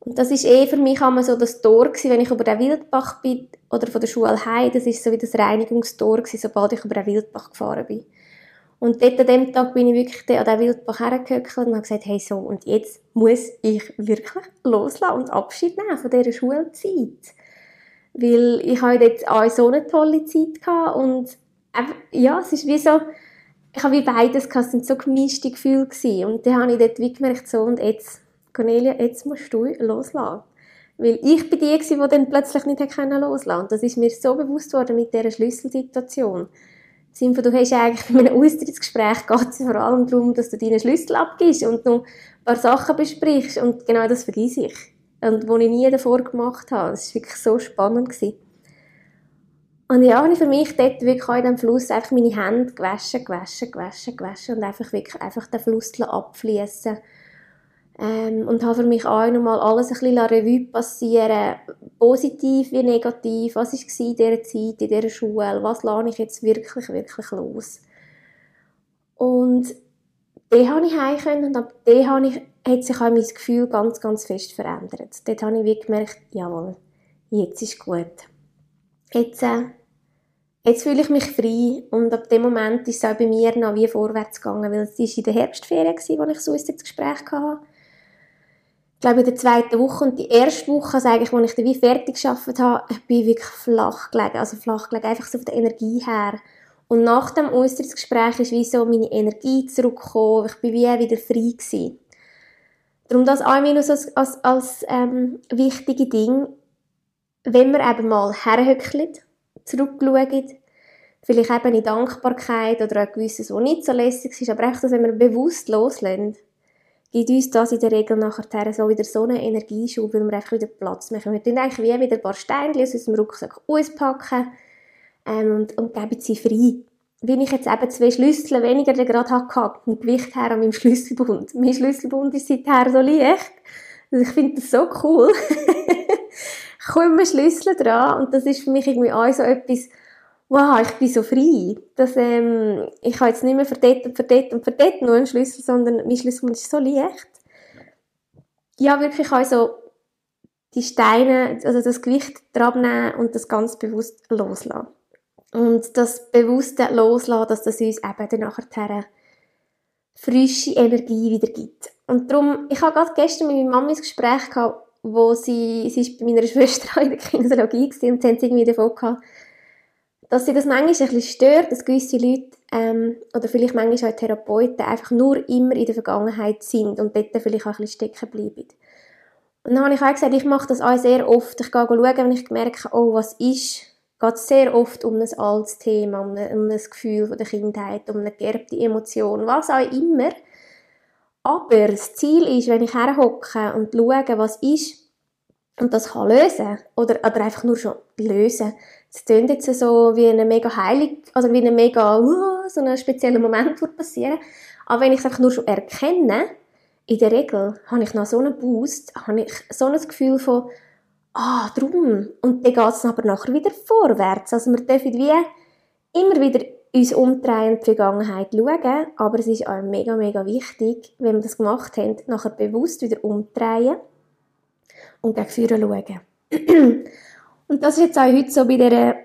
Und das ist eh für mich immer so das Tor gewesen, wenn ich über den Wildbach bin oder von der Schule heim, das ist so wie das Reinigungstor gewesen, sobald ich über den Wildbach gefahren bin. Und dort an dem Tag bin ich wirklich an den Wildbach hergehöckelt und habe gesagt, hey so, und jetzt muss ich wirklich loslassen und Abschied nehmen von dieser Schulzeit. Weil ich habe dort auch so eine tolle Zeit gehabt und ja, es ist wie so, ich habe wie beides gehabt, es sind so gemischte Gefühle gewesen. Und dann habe ich dort wie gemerkt, so, und jetzt, Cornelia, jetzt musst du loslassen. Weil ich bin die, die dann plötzlich nicht loslassen konnte. Und das ist mir so bewusst worden mit dieser Schlüsselsituation. Simfa, du hast eigentlich bei einem Austrittsgespräch geht es vor allem darum, dass du deinen Schlüssel abgibst und noch ein paar Sachen besprichst und genau das vergesse ich. Und was ich nie davor gemacht habe. Das war wirklich so spannend. Gewesen. Und ja, habe ich für mich dort wirklich in diesem Fluss einfach meine Hände gewaschen, gewaschen, gewaschen, gewaschen und einfach wirklich einfach den Fluss abfließen ähm, und habe für mich auch nochmal alles ein bisschen Revue passieren, positiv wie negativ, was war in dieser Zeit, in dieser Schule, was lasse ich jetzt wirklich, wirklich los. Und dann habe ich heim und ab dann habe ich, hat sich auch mein Gefühl ganz, ganz fest verändert. Dort habe ich wirklich gemerkt, jawohl, jetzt ist gut. Jetzt, äh, jetzt fühle ich mich frei und ab dem Moment ist es auch bei mir noch wie vorwärts gegangen, weil es war in der Herbstferien, als ich so ein Gespräch hatte ich glaube, in der zweiten Woche und die erste Woche, also eigentlich, als ich dann wie fertig gearbeitet habe, ich bin wirklich flach gelegen, also flach gelegen, einfach so von der Energie her. Und nach dem Osterungsgespräch ist wie so meine Energie zurückgekommen, ich bin wie wieder frei gewesen. Darum das auch minus als, als, als ähm, wichtige Ding, wenn wir eben mal herhöckeln, zurückschauen, vielleicht eben in Dankbarkeit oder ein gewisses, was nicht so lässig ist, aber einfach, dass wenn wir bewusst loslösen, gibt uns das in der Regel nachher so wieder so einen Energieschub, weil wir einfach wieder Platz machen. Wir tun eigentlich wie wieder ein paar Steine aus unserem Rucksack auspacken ähm, und, und geben sie frei. Wenn ich jetzt eben zwei Schlüssel weniger gerade hatte, vom Gewicht her an meinem Schlüsselbund. Mein Schlüsselbund ist seither so leicht. Also ich finde das so cool. ich komme Schlüssel dran und das ist für mich irgendwie auch so etwas, wow, ich bin so frei, dass ähm, ich habe jetzt nicht mehr für und für und für nur einen Schlüssel, sondern mein Schlüssel ist so leicht. Ja, wirklich also die Steine, also das Gewicht dran nehmen und das ganz bewusst loslassen. Und das bewusste Loslassen, dass das uns eben dann nachher frische Energie wieder gibt. Und darum, ich habe gerade gestern mit meiner Mama ein Gespräch gehabt, wo sie, sie ist bei meiner Schwester in der Kinesiologie und sie haben irgendwie davon gehabt, dass sie das manchmal ein bisschen stört, dass gewisse Leute ähm, oder vielleicht manchmal auch Therapeuten einfach nur immer in der Vergangenheit sind und dort vielleicht auch ein bisschen stecken bleiben. Und dann habe ich auch gesagt, ich mache das auch sehr oft. Ich gehe schauen, wenn ich merke, oh, was ist, geht es sehr oft um ein altes Thema, um ein, um ein Gefühl von der Kindheit, um eine geerbte Emotion, was auch immer. Aber das Ziel ist, wenn ich herhocke und schaue, was ist, und das kann lösen, oder, oder einfach nur schon lösen, es klingt jetzt so wie eine mega heilig, also wie ein mega, uh, so ein spezieller Moment wird passieren. Aber wenn ich es einfach nur schon erkenne, in der Regel habe ich noch so einen Boost, habe ich so ein Gefühl von, ah, drum. Und dann geht es aber nachher wieder vorwärts. Also wir dürfen wie immer wieder uns umdrehen und die Vergangenheit schauen, aber es ist auch mega, mega wichtig, wenn wir das gemacht haben, nachher bewusst wieder umdrehen und gegen vorne schauen. Und das ist jetzt auch heute so bei dieser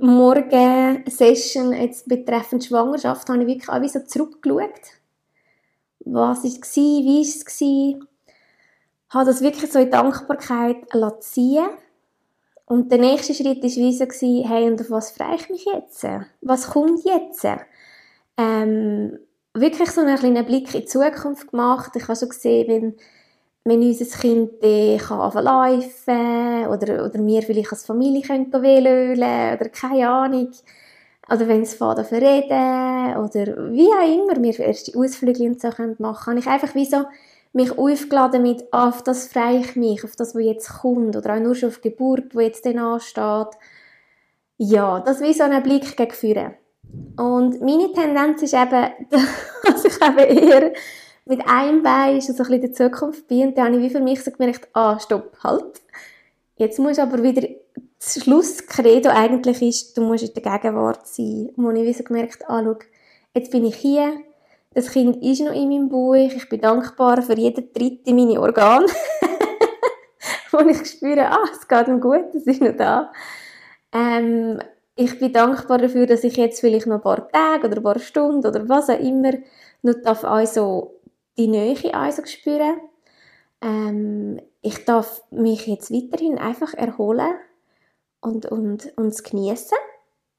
Morgen-Session jetzt betreffend Schwangerschaft, habe ich wirklich auch wie so zurückgeschaut. Was war es, wie war es? Habe das wirklich so in Dankbarkeit ziehen Und der nächste Schritt war wie hey, und auf was freue ich mich jetzt? Was kommt jetzt? Ähm, wirklich so einen kleinen Blick in die Zukunft gemacht. Ich habe schon gesehen, wenn wenn unser Kind dann kann laufen oder, oder wir vielleicht als Familie können wählen oder keine Ahnung. Oder wenn es fährt verreden oder wie auch immer wir erste Ausflüge und so können machen kann ich einfach wie so mich aufgeladen mit, ah, auf das freue ich mich, auf das, was jetzt kommt oder auch nur schon auf die Geburt, wo jetzt dann ansteht. Ja, das wie so ein Blick gegen. Und meine Tendenz ist eben, dass ich eben eher mit einem Bein ist so ein bisschen in der Zukunft bin und dann habe ich wie für mich so gemerkt, ah, stopp, halt. Jetzt muss aber wieder das Schlusskredo eigentlich ist, du musst in der Gegenwart sein. Und ich wie so gemerkt, ah, schau, jetzt bin ich hier, Das Kind ist noch in meinem Bauch. Ich bin dankbar für jeden dritten meine Organ, wo ich spüre, ah, es geht ihm gut, es ist noch da. Ähm, ich bin dankbar dafür, dass ich jetzt vielleicht noch ein paar Tage oder ein paar Stunden oder was auch immer noch darf also die Nähe also spüren. Ähm, ich darf mich jetzt weiterhin einfach erholen und, und, und es genießen.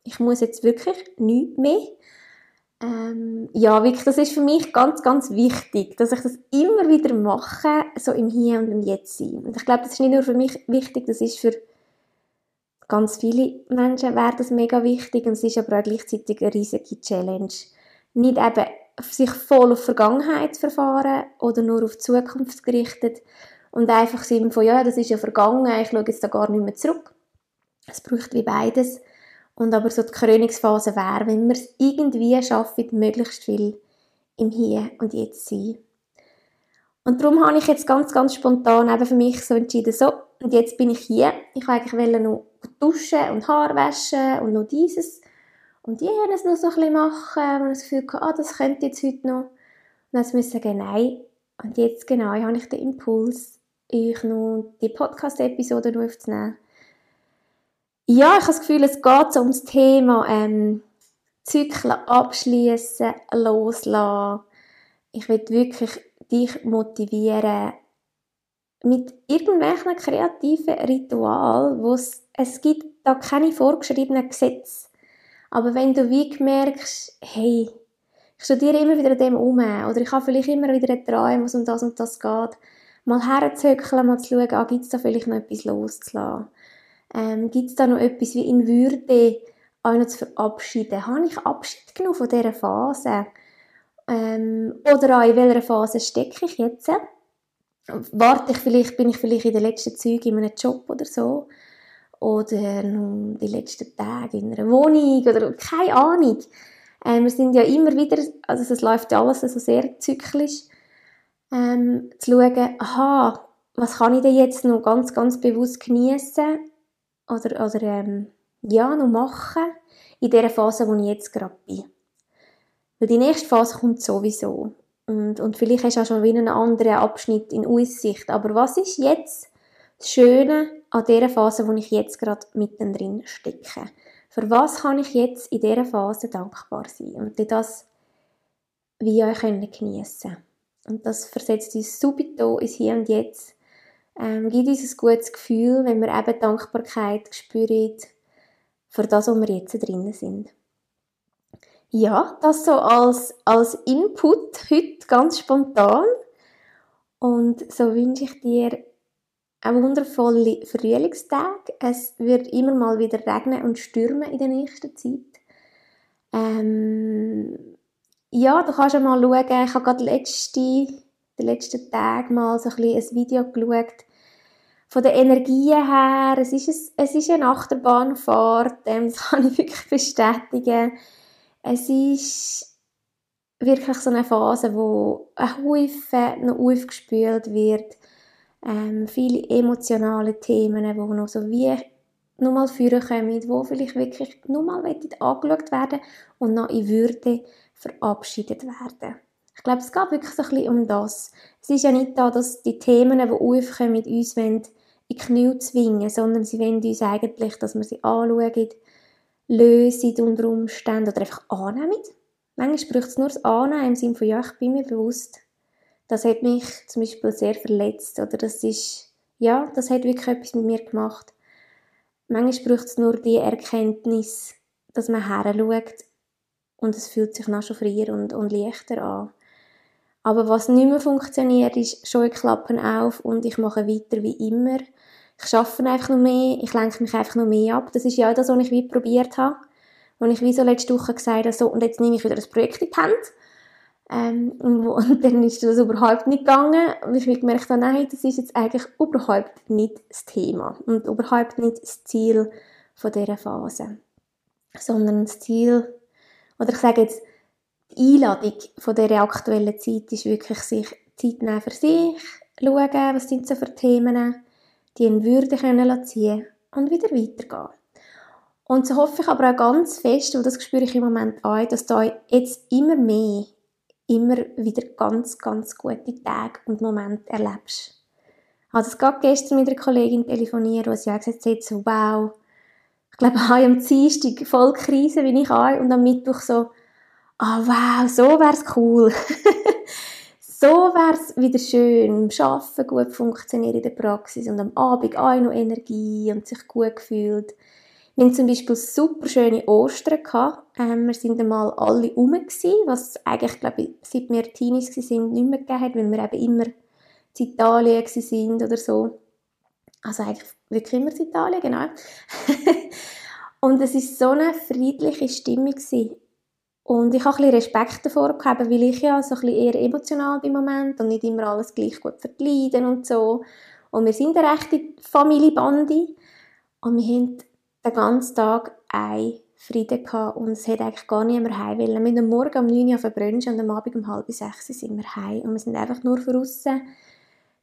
Ich muss jetzt wirklich nichts mehr. Ähm, ja, wirklich, das ist für mich ganz, ganz wichtig, dass ich das immer wieder mache, so im Hier und im Jetzt sein. Und ich glaube, das ist nicht nur für mich wichtig, das ist für ganz viele Menschen wäre das mega wichtig und es ist aber auch gleichzeitig eine riesige Challenge. Nicht eben sich voll auf Vergangenheit verfahren oder nur auf die Zukunft gerichtet und einfach im von, ja, das ist ja vergangen, ich schaue jetzt da gar nicht mehr zurück. Es braucht wie beides. Und aber so die Krönungsphase wäre, wenn wir es irgendwie schaffen, möglichst viel im Hier und Jetzt sein. Und darum habe ich jetzt ganz, ganz spontan eben für mich so entschieden, so, und jetzt bin ich hier. Ich wollte eigentlich noch duschen und Haar waschen und noch dieses und jenes noch so ein bisschen machen, und das Gefühl hatte, ah, das könnte jetzt heute noch. Und dann musste ich sagen, nein. Und jetzt genau habe ich den Impuls, euch noch die Podcast-Episode aufzunehmen. Ja, ich habe das Gefühl, es geht so um das Thema ähm, Zyklen abschließen, loslassen. Ich will wirklich dich motivieren mit irgendwelchen kreativen Ritualen, wo es, es gibt da keine vorgeschriebenen Gesetze. Aber wenn du wie merkst, hey, ich studiere immer wieder an dem um oder ich habe vielleicht immer wieder einen Traum, was um das und das geht, mal herzuzöckeln, mal zu schauen, ah, gibt es da vielleicht noch etwas loszulassen? Ähm, gibt es da noch etwas wie in Würde noch zu verabschieden? Habe ich Abschied genommen von dieser Phase? Ähm, oder auch in welcher Phase stecke ich jetzt? Warte ich vielleicht, bin ich vielleicht in den letzten Zügen in einem Job oder so? Oder noch die letzten Tage in einer Wohnung oder keine Ahnung. Ähm, wir sind ja immer wieder, also es läuft ja alles so sehr zyklisch ähm, zu schauen, aha, was kann ich denn jetzt noch ganz, ganz bewusst genießen oder, oder ähm, ja, noch machen in der Phase, wo ich jetzt gerade bin. Weil die nächste Phase kommt sowieso. Und, und vielleicht hast du auch schon wieder einen anderen Abschnitt in Aussicht. Aber was ist jetzt das Schöne an dieser Phase, wo ich jetzt gerade mittendrin stecke? Für was kann ich jetzt in dieser Phase dankbar sein? Und das wie euch geniessen können. Und das versetzt uns subito ins Hier und Jetzt. Ähm, gibt uns ein gutes Gefühl, wenn wir eben Dankbarkeit spüren für das, wo wir jetzt drinnen sind. Ja, das so als, als Input heute ganz spontan. Und so wünsche ich dir einen wundervollen Frühlingstag. Es wird immer mal wieder regnen und stürmen in der nächsten Zeit. Ähm, ja, du kannst ja mal schauen, ich habe gerade letzte, den letzten Tag mal so ein, ein Video geschaut, von der Energie her, es ist, ein, es ist eine Achterbahnfahrt, ähm, das kann ich wirklich bestätigen. Es ist wirklich so eine Phase, wo ein Haufen noch aufgespült wird, ähm, viele emotionale Themen, die noch so wie nochmal führen kommen, die vielleicht wirklich nochmal angeschaut werden und noch in Würde verabschiedet werden. Ich glaube, es geht wirklich so ein bisschen um das. Es ist ja nicht da, dass die Themen, die aufkommen, mit uns in die Knie zwingen, sondern sie wollen uns eigentlich, dass wir sie anschauen, lösen unter Umständen oder einfach annehmen. Manchmal braucht es nur das Annehmen im Sinne von, ja, ich bin mir bewusst, das hat mich zum Beispiel sehr verletzt oder das ist, ja, das hat wirklich etwas mit mir gemacht. Manchmal braucht es nur die Erkenntnis, dass man her und es fühlt sich noch schon freier und, und leichter an. Aber was nicht mehr funktioniert, ist Scheuklappen auf und ich mache weiter wie immer. Ich schaffe einfach noch mehr, ich lenke mich einfach noch mehr ab. Das ist ja auch das, was ich wie probiert habe. Und ich wie so letzte Woche gesagt habe, so, und jetzt nehme ich wieder das Projekt in die Hand. Ähm, und, dann ist das überhaupt nicht gegangen. Und ich habe gemerkt, nein, das ist jetzt eigentlich überhaupt nicht das Thema. Und überhaupt nicht das Ziel von dieser Phase. Sondern das Ziel oder ich sage jetzt, die Einladung von dieser aktuellen Zeit ist wirklich, sich Zeit nehmen für sich, schauen, was sind so für Themen, die in Würde können ziehen und wieder weitergehen. Und so hoffe ich aber auch ganz fest, und das spüre ich im Moment auch, dass da jetzt immer mehr immer wieder ganz, ganz gute Tage und Momente erlebst. Ich habe das gerade gestern mit einer Kollegin telefoniert, wo sie auch gesagt hat, so, wow, ich glaube, ich habe am Dienstag voll Krise, wie ich an und am Mittwoch so, ah, oh, wow, so wär's cool. so wär's wieder schön, im Arbeiten gut funktioniert in der Praxis und am Abend auch noch Energie und sich gut gefühlt. Wir hatten zum Beispiel super schöne Ostern. Ähm, wir sind einmal alle rum, was eigentlich, glaube ich, seit wir Teenies waren, nicht mehr gegeben hat, weil wir eben immer in Italien sind oder so. Also eigentlich wirklich immer in Italien, genau. und es war so eine friedliche Stimmung. Und ich habe ein Respekt davor gehabt, weil ich ja so ein eher emotional bin im Moment und nicht immer alles gleich gut verkleiden und so. Und wir sind eine rechte Familienbande. Und wir haben den ganzen Tag ein Frieden gehabt und es hat eigentlich gar niemand heim wollen. Wir sind am Morgen um 9 Uhr brunchen und am Abend um halb sechs sind wir heim. Und wir sind einfach nur draussen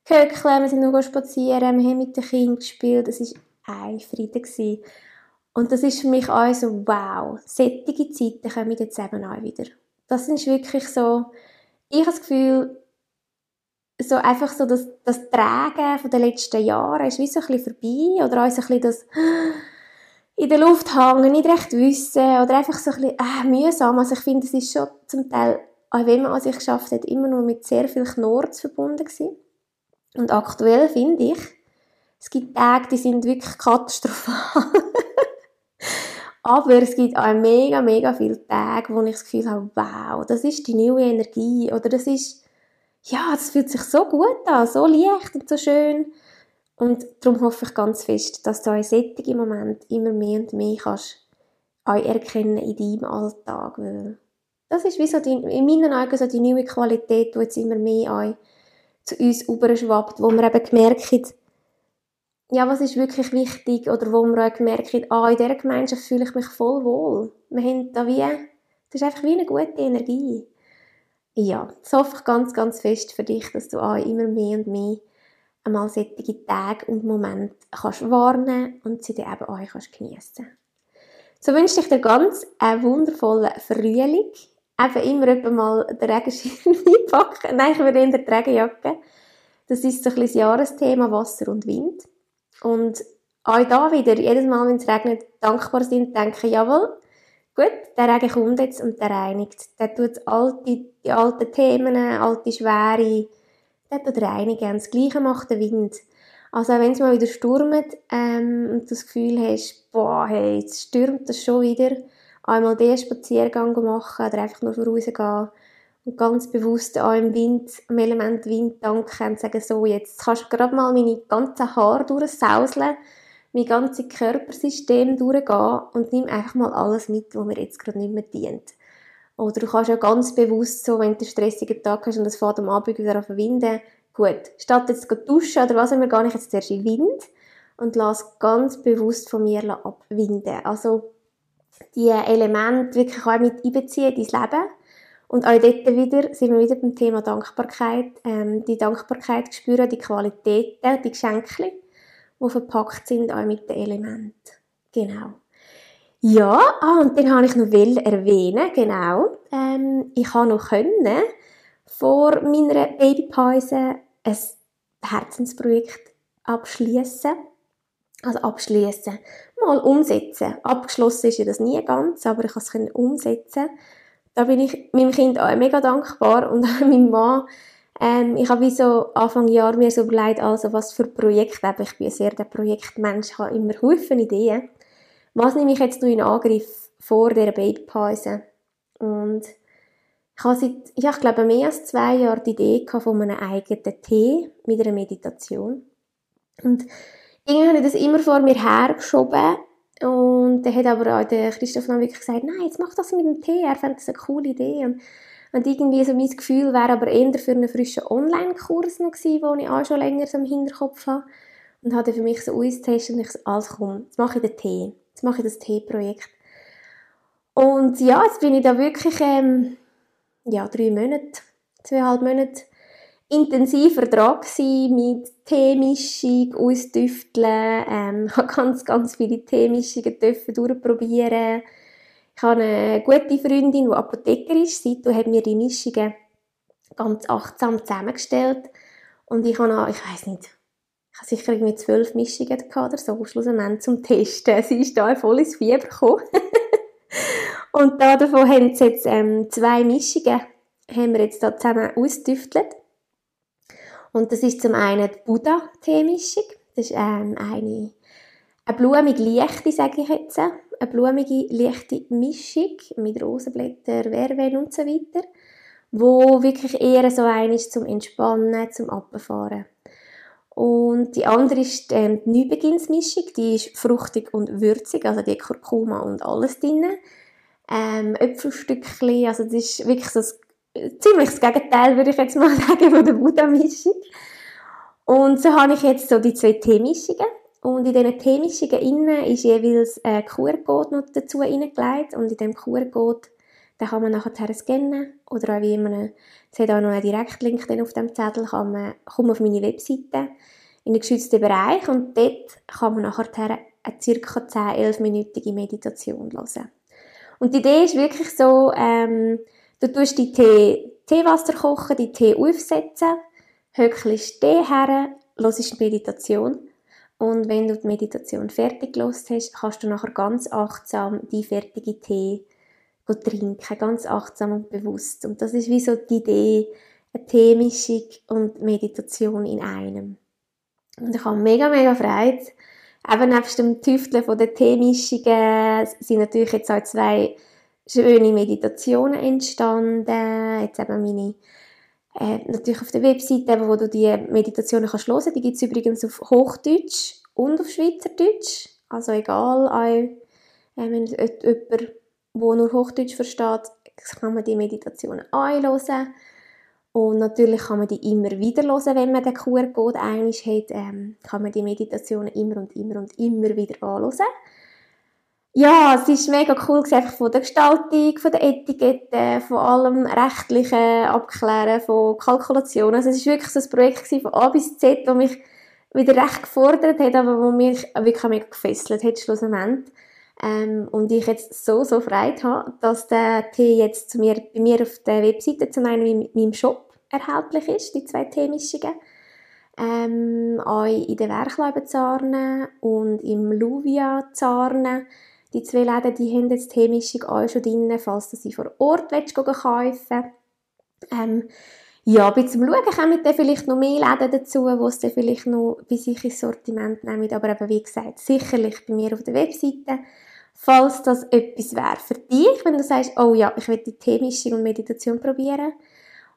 gehöckelt, wir sind nur spazieren, wir haben mit den Kindern gespielt. Es war ein Frieden. Gewesen. Und das ist für mich auch so, wow, sättige Zeiten kommen jetzt eben auch wieder. Das ist wirklich so, ich habe das Gefühl, so einfach so das, das Tragen von den letzten Jahren ist wie so ein bisschen vorbei oder auch so ein bisschen das in der Luft hängen, nicht recht wissen oder einfach so ein bisschen äh, mühsam. Also ich finde, es ist schon zum Teil, auch wenn man an sich geschafft hat, immer nur mit sehr viel Knorz verbunden gewesen. Und aktuell finde ich, es gibt Tage, die sind wirklich katastrophal. Aber es gibt auch mega, mega viele Tage, wo ich das Gefühl habe, wow, das ist die neue Energie. Oder das ist, ja, das fühlt sich so gut an, so leicht und so schön. Und darum hoffe ich ganz fest, dass du in solchen Moment immer mehr und mehr kannst auch erkennen in deinem Alltag. Weil das ist wie so die, in meinen Augen so die neue Qualität, die jetzt immer mehr auch zu uns überschwappt, wo wir eben merken, ja, was ist wirklich wichtig oder wo wir auch gemerkt ah, in dieser Gemeinschaft fühle ich mich voll wohl. Wir haben da wie, das ist einfach wie eine gute Energie. Ja, das hoffe ich ganz, ganz fest für dich, dass du auch immer mehr und mehr einmal solche Tage und Momente kannst warnen und sie dann eben auch kannst geniessen So wünsche ich dir ganz einen wundervollen Frühling. Eben immer mal den Regenschirm einpacken. Nein, ich würde in der Regenjacke. Das ist so ein bisschen das Jahresthema Wasser und Wind. Und auch da wieder, jedes Mal, wenn es regnet, dankbar sind, denken, jawohl, gut, der Regen kommt jetzt und der reinigt. Der tut alte, die alten Themen, alte Schwere, der tut reinigen. Das Gleiche macht der Wind. Also wenn es mal wieder stürmt ähm, und du das Gefühl hast, boah, hey, jetzt stürmt das schon wieder, einmal den Spaziergang machen oder einfach nur vorausgehen und ganz bewusst auch im Wind, am Element Wind danken und sagen, so, jetzt kannst du gerade mal meine ganzen Haare durchsauseln, mein ganzes Körpersystem durchgehen und nimm einfach mal alles mit, was mir jetzt gerade nicht mehr dient. Oder du kannst auch ganz bewusst so, wenn du einen stressigen Tag hast und es fährt am Abend wieder auf Winden, gut, statt jetzt zu duschen oder was immer, gar nicht jetzt zuerst in Wind und lass ganz bewusst von mir abwinden. Also, die Elemente wirklich auch mit einbeziehen in dein Leben und auch dort wieder sind wir wieder beim Thema Dankbarkeit. Ähm, die Dankbarkeit spüren, die Qualitäten, die Geschenke, die verpackt sind auch mit den Elementen. Genau. Ja, ah, und dann habe ich noch will erwähnen, genau. Ähm, ich habe noch können vor meiner Babypause ein Herzensprojekt abschließen. Also abschließen, mal umsetzen. Abgeschlossen ist ja das nie ganz, aber ich konnte es umsetzen da bin ich meinem Kind auch mega dankbar und auch meinem Mann. Ähm, ich habe wie so Anfang Jahr mir so überlegt, also was für Projekte, eben, ich bin sehr der Projektmensch, habe immer Haufen Ideen. Was nehme ich jetzt in Angriff vor der Babypause? Und ich habe seit, ja, ich glaube, mehr als zwei Jahren die Idee von einem eigenen Tee mit einer Meditation. Und irgendwie habe ich das immer vor mir hergeschoben und dann hat aber auch der Christoph dann wirklich gesagt, nein, jetzt mach das mit dem Tee, er fand das eine coole Idee. Und, und irgendwie so mein Gefühl wäre aber eher für einen frischen Online-Kurs noch gewesen, den ich auch schon länger so im Hinterkopf habe. Und hatte für mich so austestet und ich so, alles komm, jetzt mache ich den Tee. Jetzt mache ich das Tee-Projekt. Und ja, jetzt bin ich da wirklich, ähm, ja, drei Monate, zweieinhalb Monate intensiver dran mit Teemischung, ausdüfteln. Ähm, ich habe ganz, ganz viele Teemischungen durchprobieren. Ich habe eine gute Freundin, die Apotheker ist. Seitdem hat mir die Mischungen ganz achtsam zusammengestellt. Und ich habe noch, ich weiß nicht, ich habe sicher irgendwie zwölf Mischungen gehabt oder so, schlussendlich zum Testen. Sie ist da voll ins Fieber gekommen. und da davon haben sie jetzt ähm, zwei Mischungen, haben wir jetzt da zusammen ausgetüftelt. Und das ist zum einen die Buddha-Teemischung. Das ist ähm, eine, eine blumige Leichte, sage ich jetzt. Eine blumige, leichte Mischung mit Rosenblättern, Verven und so weiter. Wo wirklich eher so ein ist zum Entspannen, zum Abfahren. Und die andere ist ähm, die Neubeginnsmischung. Die ist fruchtig und würzig, also die Kurkuma und alles drin. Ähm, Äpfelstückchen, also das ist wirklich so das ziemlich das Gegenteil, würde ich jetzt mal sagen, von der Buddha-Mischung. Und so habe ich jetzt so die zwei Teemischungen. Und in diesen Teemischungen innen ist jeweils ein QR-Code noch dazu hineingelegt. Und in diesem QR-Code den kann man nachher scannen. Oder auch wie man, es hat auch noch einen Direktlink auf dem Zettel, kann man, kommt auf meine Webseite in den geschützten Bereich und dort kann man nachher eine ca. 10-11-minütige Meditation hören. Und die Idee ist wirklich so, ähm, Du tust die Tee, Teewasser kochen, die Tee aufsetzen, höckelst Tee her, hörst die Meditation und wenn du die Meditation fertig gelost hast, kannst du nachher ganz achtsam die fertige Tee trinken, ganz achtsam und bewusst. Und das ist wie so die Idee, eine Teemischung und Meditation in einem. Und ich habe mega, mega Freude. Eben nebst dem Tüfteln von den Teemischungen sind natürlich jetzt auch zwei schöne Meditationen entstanden. Jetzt eben meine, äh, natürlich auf der Webseite, wo du die Meditationen kannst hören. Die gibt es übrigens auf Hochdeutsch und auf Schweizerdeutsch. Also egal, auch, äh, wenn jemand, der nur Hochdeutsch versteht, kann man die Meditationen anhören. Und natürlich kann man die immer wieder hören, wenn man den QR-Code einmal hat, ähm, kann man die Meditationen immer und immer und immer wieder anhören ja, es ist mega cool einfach von der Gestaltung, von der Etikette, von allem rechtlichen Abklären, von Kalkulationen. Also es ist wirklich so ein Projekt von A bis Z, das mich wieder recht gefordert hat, aber wo mich wirklich mega gefesselt hat schlussendlich. Ähm, und ich jetzt so, so Freude habe, dass der Tee jetzt zu mir, bei mir auf der Webseite zum einen in meinem Shop erhältlich ist, die zwei Teemischungen. Ähm, auch in den Werkleuten Zarnen und im Luvia Zarnen die zwei Läden, die haben jetzt die Teemischung auch schon drin, falls du sie vor Ort willst, kaufen ähm, ja, bei zum Schauen kommen dann vielleicht noch mehr Läden dazu, wo es dann vielleicht noch bei sich ins Sortiment nehmen. Aber eben, wie gesagt, sicherlich bei mir auf der Webseite. Falls das etwas wäre für dich, wenn du sagst, oh ja, ich will die Teemischung und Meditation probieren.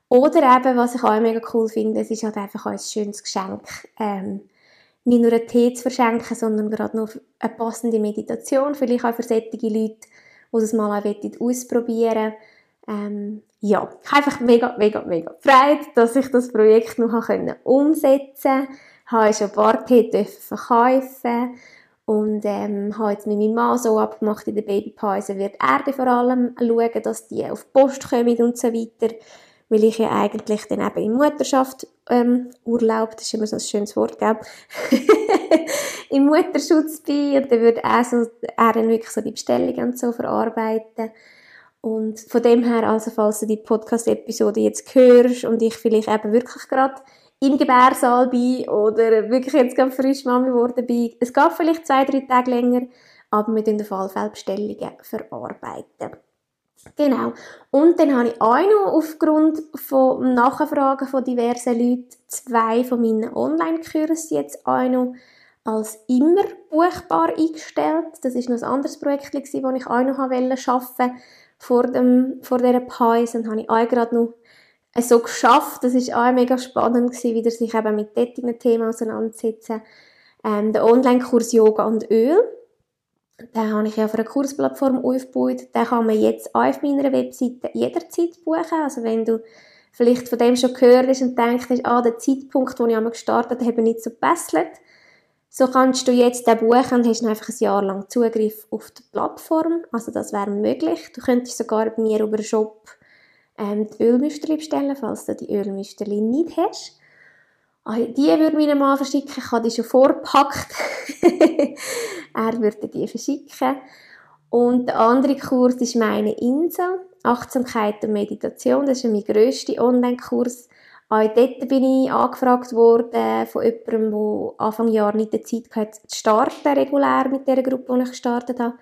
Oder eben, was ich auch mega cool finde, es ist halt einfach ein schönes Geschenk. Ähm, nicht nur einen Tee zu verschenken, sondern gerade noch eine passende Meditation, vielleicht auch für solche Leute, die es mal auch ausprobieren. Ähm, ja, ich habe einfach mega, mega, mega Freude, dass ich das Projekt noch umsetzen konnte. Ich habe schon ein paar Tee verkaufen. Und ähm, habe jetzt mit meinem Mann so abgemacht, in der Babypause wird er vor allem schauen, dass die auf die Post kommen und so weiter weil ich ja eigentlich dann eben in Mutterschaft ähm, Urlaub, das ist immer so ein schönes Wort, gell? im Mutterschutz bin und dann würde er, so, er dann wirklich so die Bestellungen und so verarbeiten. Und von dem her, also falls du die Podcast-Episode jetzt hörst und ich vielleicht eben wirklich gerade im Gebärsaal bin oder wirklich jetzt gerade frisch Mami geworden bin, es geht vielleicht zwei, drei Tage länger, aber wir in der Fallfall Bestellungen verarbeiten. Genau. Und dann habe ich auch noch aufgrund von Nachfragen von diversen Leuten zwei von meinen Online-Kursen jetzt auch noch als immer buchbar eingestellt. Das ist noch ein anderes Projekt, das ich auch noch arbeiten wollte vor, dem, vor dieser Pause. Und habe ich auch gerade noch so geschafft. Das ist auch mega spannend gewesen, wieder sich eben mit solchen Themen auseinanderzusetzen. Ähm, der Online-Kurs Yoga und Öl den habe ich ja auf einer Kursplattform aufgebaut. Den kann man jetzt auch auf meiner Webseite jederzeit buchen. Also wenn du vielleicht von dem schon gehört hast und denkst, ah, der Zeitpunkt, wo ich einmal gestartet habe, nicht so gebesselt, so kannst du jetzt den buchen und hast einfach ein Jahr lang Zugriff auf die Plattform. Also das wäre möglich. Du könntest sogar bei mir über einen Shop ähm, die Ölmüsterli bestellen, falls du die Ölmüsterli nicht hast. Ah, die würde meinem Mann verschicken, ich habe die schon vorgepackt. er würde die verschicken. Und der andere Kurs ist meine Insel. Achtsamkeit und Meditation. Das ist mein grösster Online-Kurs. Auch dort bin ich angefragt worden von jemandem, der Anfang Jahr nicht die Zeit hatte, zu starten, regulär mit der Gruppe, die ich gestartet habe.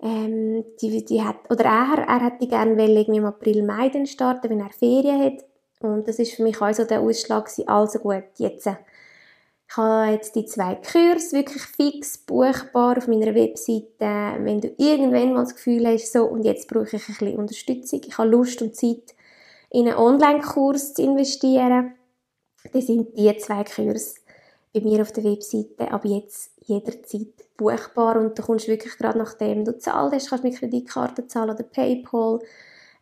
Ähm, die, die hat, oder er, er hätte gerne im April, Mai dann starten, wenn er Ferien hat. Und das ist für mich auch so der Ausschlag gewesen, also gut, jetzt. Ich habe jetzt die zwei Kurse wirklich fix buchbar auf meiner Webseite. Wenn du irgendwann mal das Gefühl hast, so, und jetzt brauche ich ein bisschen Unterstützung, ich habe Lust und Zeit, in einen Online-Kurs zu investieren, dann sind die zwei Kurse bei mir auf der Webseite ab jetzt jederzeit buchbar und du kommst wirklich gerade nachdem du zahlt hast, kannst du mit Kreditkarte zahlen oder Paypal,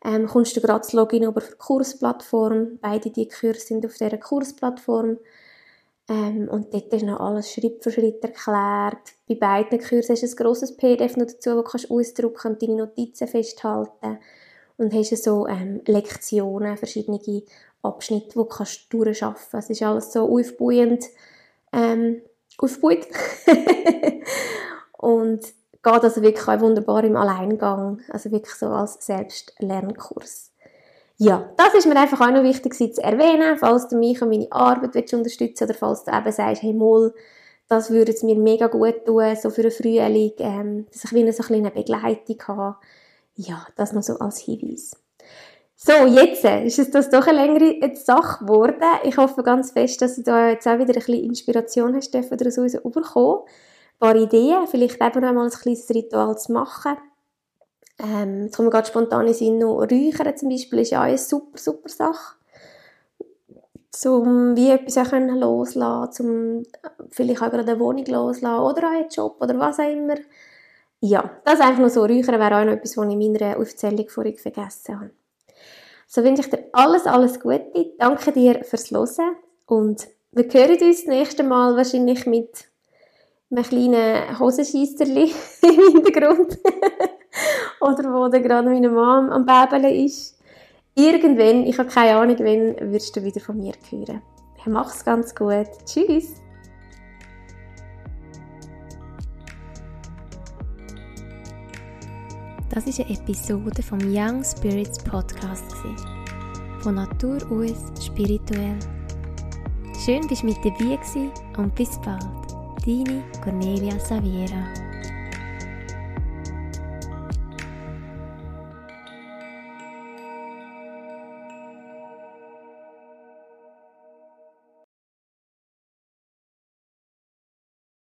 ähm, kommst du gerade das Login über die Kursplattform. Beide die Kurse sind auf dieser Kursplattform. Ähm, und dort ist noch alles Schritt für Schritt erklärt. Bei beiden Kursen hast du ein grosses PDF noch dazu, wo du ausdrucken und deine Notizen festhalten Und hast so ähm, Lektionen, verschiedene Abschnitte, die du kannst durchschaffen kannst. Es ist alles so aufbauend, ähm, aufgebaut. und geht also wirklich auch wunderbar im Alleingang, also wirklich so als Selbstlernkurs. Ja, das ist mir einfach auch noch wichtig zu erwähnen, falls du mich und meine Arbeit willst unterstützen oder falls du eben sagst, hey Moll, das würde es mir mega gut tun, so für einen Frühling, ähm, dass ich wieder so eine kleine Begleitung habe. Ja, das noch so als Hinweis. So, jetzt ist es das doch eine längere Sache geworden. Ich hoffe ganz fest, dass du da jetzt auch wieder ein bisschen Inspiration hast dürfen, daraus bekommen. Paar Ideen, vielleicht eben noch mal ein kleines Ritual zu machen. Ähm, jetzt kommen wir gerade spontan in Sinn noch Räuchern zum Beispiel ist ja auch eine super, super Sache. Um wie etwas auch können loslassen, um vielleicht auch gerade eine Wohnung loslassen oder einen Job oder was auch immer. Ja, das einfach nur so. Räuchern wäre auch noch etwas, was ich in meiner Aufzählung vorhin vergessen habe. So wünsche ich dir alles, alles Gute. Danke dir fürs Hören und wir hören uns das nächste Mal wahrscheinlich mit einem kleinen Hosenscheisserli im Hintergrund. oder wo dann gerade meine Mom am Bäbeln ist. Irgendwann, ich habe keine Ahnung, wann, wirst du wieder von mir hören. Mach's ganz gut. Tschüss! Das ist eine Episode vom Young Spirits Podcast. Von Natur aus spirituell. Schön, dass du mit dabei und bis bald. Deine Cornelia Saviera.